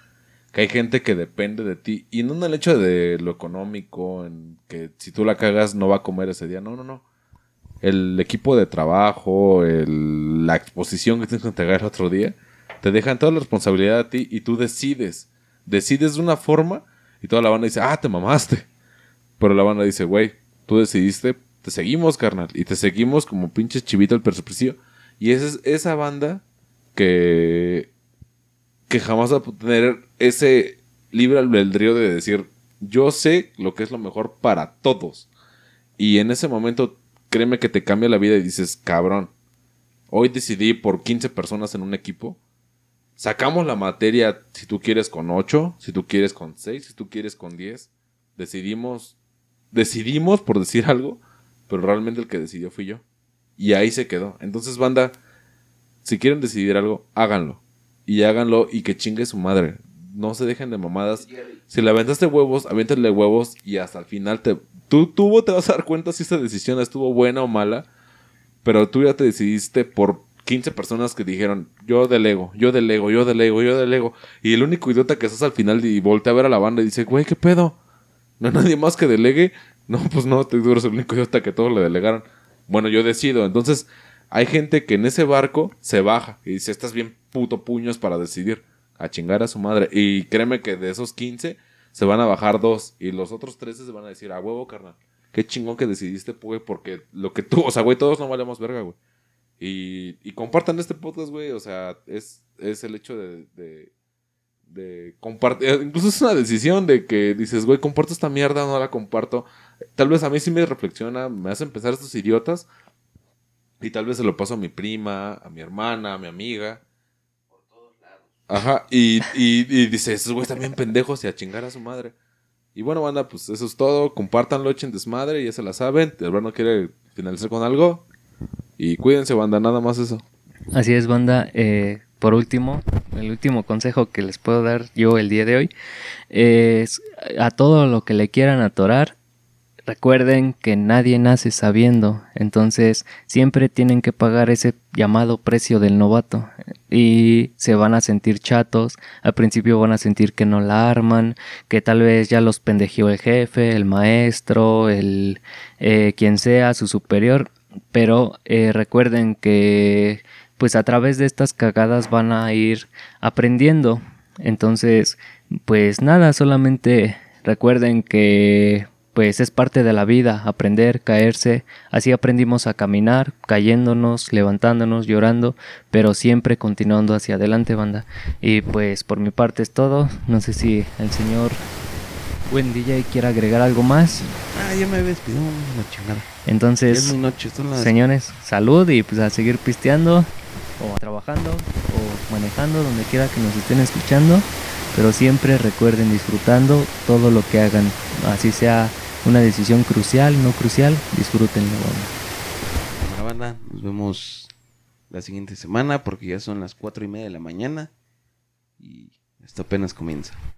que hay gente que depende de ti. Y no en el hecho de lo económico, en que si tú la cagas no va a comer ese día. No, no, no. El equipo de trabajo, la exposición que tienes que entregar el otro día, te dejan toda la responsabilidad a ti y tú decides. Decides de una forma y toda la banda dice, ah, te mamaste. Pero la banda dice, güey, tú decidiste, te seguimos, carnal. Y te seguimos como pinche chivito el precipicio. Y esa es esa banda que que jamás va a tener ese libre albedrío de decir, yo sé lo que es lo mejor para todos. Y en ese momento, créeme que te cambia la vida y dices, cabrón, hoy decidí por 15 personas en un equipo. Sacamos la materia, si tú quieres con 8, si tú quieres con 6, si tú quieres con 10. Decidimos, decidimos por decir algo, pero realmente el que decidió fui yo. Y ahí se quedó. Entonces, banda, si quieren decidir algo, háganlo. Y háganlo y que chingue su madre. No se dejen de mamadas. Si le aventaste huevos, aviéntale huevos y hasta el final te... Tú, tú te vas a dar cuenta si esta decisión estuvo buena o mala. Pero tú ya te decidiste por 15 personas que dijeron, yo delego, yo delego, yo delego, yo delego. Y el único idiota que estás al final y voltea a ver a la banda y dice, güey, ¿qué pedo? ¿No hay nadie más que delegue? No, pues no, tú eres el único idiota que todos le delegaron. Bueno, yo decido. Entonces, hay gente que en ese barco se baja y dice, estás bien puto puños para decidir. A chingar a su madre. Y créeme que de esos 15 se van a bajar dos. Y los otros 13 se van a decir, a huevo, carnal. Qué chingón que decidiste, güey, porque lo que tú, o sea, güey, todos no valemos verga, güey. Y, y compartan este podcast, güey. O sea, es, es el hecho de, de, de compartir. Incluso es una decisión de que dices, güey, comparto esta mierda o no la comparto. Tal vez a mí sí me reflexiona, me hace empezar estos idiotas. Y tal vez se lo paso a mi prima, a mi hermana, a mi amiga. Ajá, y, y, y dice, esos güeyes también pendejos y a chingar a su madre. Y bueno, banda, pues eso es todo. Compártanlo, echen desmadre, ya se la saben. El no quiere finalizar con algo. Y cuídense, banda, nada más eso. Así es, banda. Eh, por último, el último consejo que les puedo dar yo el día de hoy es a todo lo que le quieran atorar. Recuerden que nadie nace sabiendo, entonces siempre tienen que pagar ese llamado precio del novato y se van a sentir chatos, al principio van a sentir que no la arman, que tal vez ya los pendejeó el jefe, el maestro, el eh, quien sea, su superior, pero eh, recuerden que pues a través de estas cagadas van a ir aprendiendo, entonces pues nada, solamente recuerden que pues es parte de la vida, aprender, caerse. Así aprendimos a caminar, cayéndonos, levantándonos, llorando, pero siempre continuando hacia adelante, banda. Y pues por mi parte es todo. No sé si el señor buen DJ quiere agregar algo más. Ah, ya me había una chingada. Entonces, noche, las... señores, salud y pues a seguir pisteando o trabajando o manejando donde quiera que nos estén escuchando. Pero siempre recuerden disfrutando todo lo que hagan, así sea una decisión crucial, no crucial, disfrútenlo. Bueno, banda, nos vemos la siguiente semana porque ya son las cuatro y media de la mañana y esto apenas comienza.